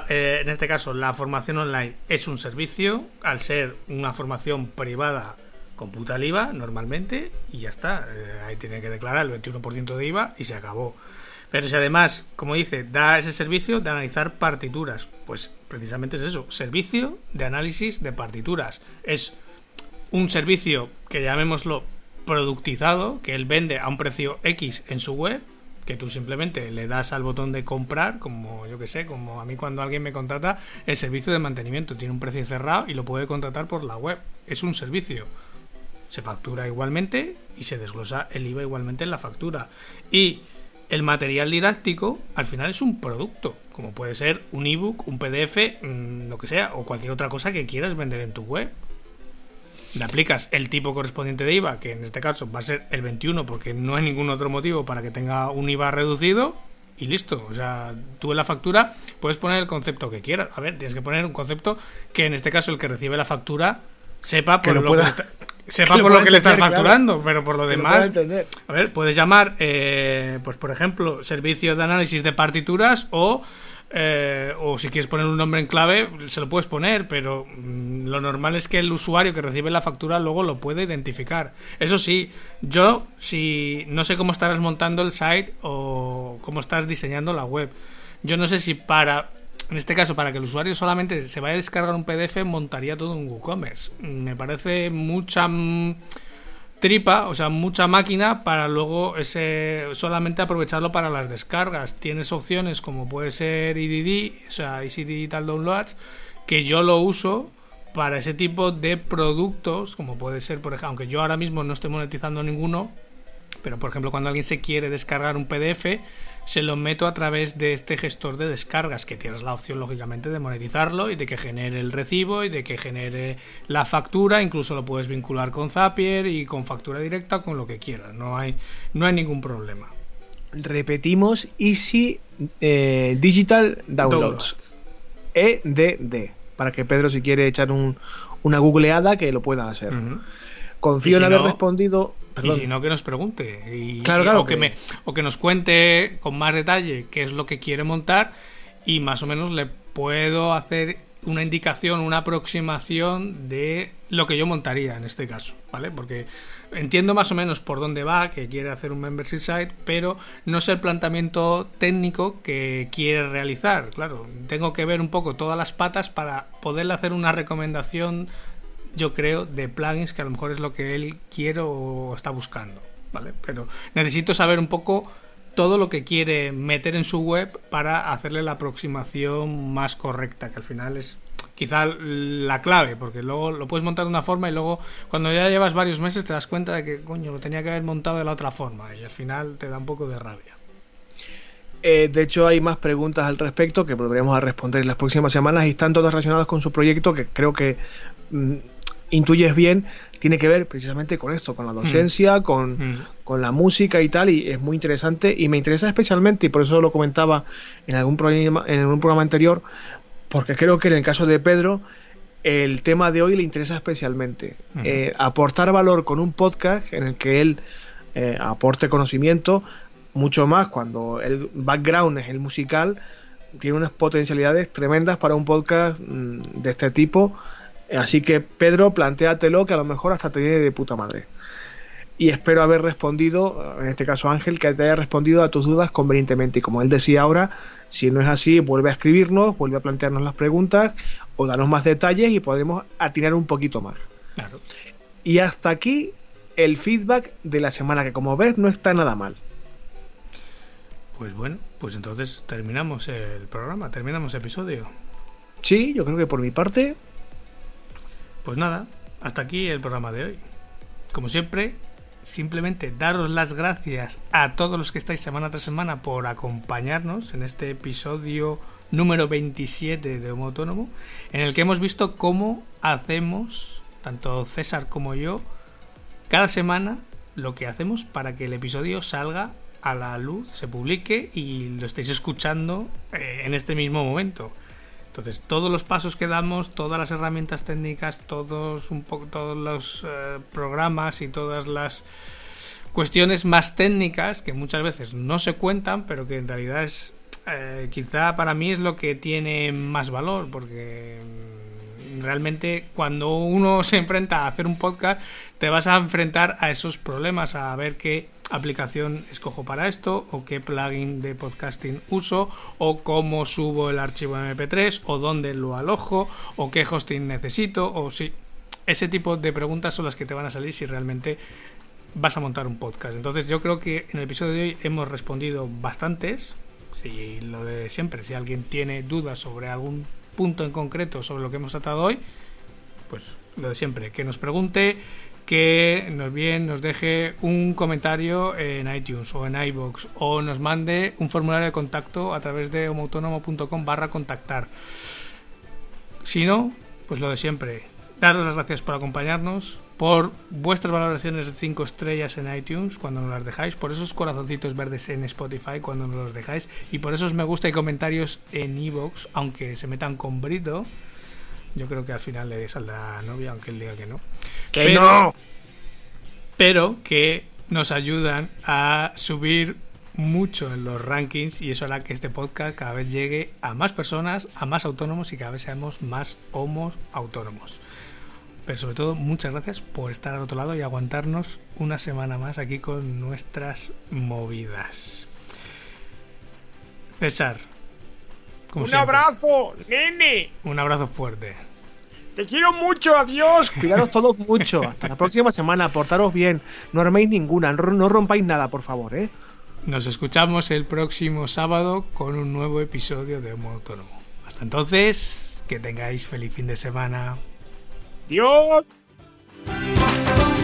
Eh, en este caso, la formación online es un servicio, al ser una formación privada computa el IVA normalmente y ya está. Eh, ahí tiene que declarar el 21% de IVA y se acabó. Pero si además, como dice, da ese servicio de analizar partituras, pues precisamente es eso, servicio de análisis de partituras. Es un servicio que llamémoslo productizado, que él vende a un precio X en su web, que tú simplemente le das al botón de comprar, como yo que sé, como a mí cuando alguien me contrata el servicio de mantenimiento, tiene un precio cerrado y lo puede contratar por la web. Es un servicio. Se factura igualmente y se desglosa el IVA igualmente en la factura. Y el material didáctico al final es un producto, como puede ser un ebook, un PDF, mm, lo que sea, o cualquier otra cosa que quieras vender en tu web. Le aplicas el tipo correspondiente de IVA, que en este caso va a ser el 21 porque no hay ningún otro motivo para que tenga un IVA reducido y listo. O sea, tú en la factura puedes poner el concepto que quieras. A ver, tienes que poner un concepto que en este caso el que recibe la factura sepa por lo que sepa por lo que le estás facturando, pero por lo demás, a ver, puedes llamar, eh, pues por ejemplo, servicio de análisis de partituras o eh, o si quieres poner un nombre en clave, se lo puedes poner, pero mm, lo normal es que el usuario que recibe la factura luego lo puede identificar. Eso sí, yo si no sé cómo estarás montando el site o cómo estás diseñando la web. Yo no sé si para en este caso, para que el usuario solamente se vaya a descargar un PDF, montaría todo un WooCommerce. Me parece mucha mm, tripa, o sea, mucha máquina para luego ese solamente aprovecharlo para las descargas. Tienes opciones como puede ser EDD, o sea, Easy Digital Downloads, que yo lo uso para ese tipo de productos, como puede ser, por ejemplo, aunque yo ahora mismo no estoy monetizando ninguno, pero por ejemplo, cuando alguien se quiere descargar un PDF, se lo meto a través de este gestor de descargas, que tienes la opción lógicamente de monetizarlo y de que genere el recibo y de que genere la factura, incluso lo puedes vincular con Zapier y con factura directa con lo que quieras, no hay, no hay ningún problema. Repetimos, Easy eh, Digital Downloads. EDD, para que Pedro si quiere echar un, una googleada que lo pueda hacer. Confío en haber respondido y si no, que nos pregunte. Y, claro, o, que, me, o que nos cuente con más detalle qué es lo que quiere montar y más o menos le puedo hacer una indicación, una aproximación de lo que yo montaría en este caso, ¿vale? Porque entiendo más o menos por dónde va, que quiere hacer un membership site, pero no sé el planteamiento técnico que quiere realizar. Claro, tengo que ver un poco todas las patas para poderle hacer una recomendación yo creo, de plugins que a lo mejor es lo que él quiere o está buscando, ¿vale? Pero necesito saber un poco todo lo que quiere meter en su web para hacerle la aproximación más correcta, que al final es quizá la clave, porque luego lo puedes montar de una forma y luego cuando ya llevas varios meses te das cuenta de que, coño, lo tenía que haber montado de la otra forma y al final te da un poco de rabia. Eh, de hecho, hay más preguntas al respecto que a responder en las próximas semanas y están todas relacionadas con su proyecto que creo que mm, intuyes bien, tiene que ver precisamente con esto, con la docencia, mm. Mm. con, la música y tal, y es muy interesante y me interesa especialmente, y por eso lo comentaba en algún programa, en algún programa anterior, porque creo que en el caso de Pedro, el tema de hoy le interesa especialmente. Eh, aportar valor con un podcast en el que él eh, aporte conocimiento, mucho más cuando el background es el musical, tiene unas potencialidades tremendas para un podcast mm, de este tipo Así que Pedro, plantéatelo que a lo mejor hasta te viene de puta madre. Y espero haber respondido, en este caso Ángel, que te haya respondido a tus dudas convenientemente. Y como él decía ahora, si no es así, vuelve a escribirnos, vuelve a plantearnos las preguntas o danos más detalles y podremos atinar un poquito más. Claro. Y hasta aquí el feedback de la semana, que como ves no está nada mal. Pues bueno, pues entonces terminamos el programa, terminamos el episodio. Sí, yo creo que por mi parte pues nada, hasta aquí el programa de hoy. Como siempre, simplemente daros las gracias a todos los que estáis semana tras semana por acompañarnos en este episodio número 27 de Homo Autónomo, en el que hemos visto cómo hacemos, tanto César como yo, cada semana lo que hacemos para que el episodio salga a la luz, se publique y lo estéis escuchando eh, en este mismo momento. Entonces, todos los pasos que damos, todas las herramientas técnicas, todos, un poco, todos los eh, programas y todas las cuestiones más técnicas que muchas veces no se cuentan, pero que en realidad es eh, quizá para mí es lo que tiene más valor, porque realmente cuando uno se enfrenta a hacer un podcast, te vas a enfrentar a esos problemas, a ver qué aplicación escojo para esto, o qué plugin de podcasting uso, o cómo subo el archivo MP3, o dónde lo alojo, o qué hosting necesito, o si. Ese tipo de preguntas son las que te van a salir si realmente vas a montar un podcast. Entonces yo creo que en el episodio de hoy hemos respondido bastantes. Si lo de siempre, si alguien tiene dudas sobre algún punto en concreto sobre lo que hemos tratado hoy, pues lo de siempre, que nos pregunte, que nos bien nos deje un comentario en iTunes o en iBox o nos mande un formulario de contacto a través de homoautónomo.com barra contactar. Si no, pues lo de siempre. Daros las gracias por acompañarnos, por vuestras valoraciones de 5 estrellas en iTunes cuando nos las dejáis, por esos corazoncitos verdes en Spotify cuando nos los dejáis y por esos me gusta y comentarios en iBox, aunque se metan con Brito yo creo que al final le saldrá novia, aunque él diga que no. ¡Que pero, no! Pero que nos ayudan a subir mucho en los rankings y eso hará que este podcast cada vez llegue a más personas, a más autónomos y cada vez seamos más homos autónomos. Pero sobre todo, muchas gracias por estar al otro lado y aguantarnos una semana más aquí con nuestras movidas. César, como Un siempre. abrazo, nene. Un abrazo fuerte. Te quiero mucho, adiós. Cuidaros todos mucho. Hasta la próxima semana. Portaros bien. No arméis ninguna. No, rompáis nada, por favor, ¿eh? Nos escuchamos el próximo sábado con un nuevo episodio de Homo Autónomo. Hasta entonces, que tengáis feliz fin de semana. Dios. Thank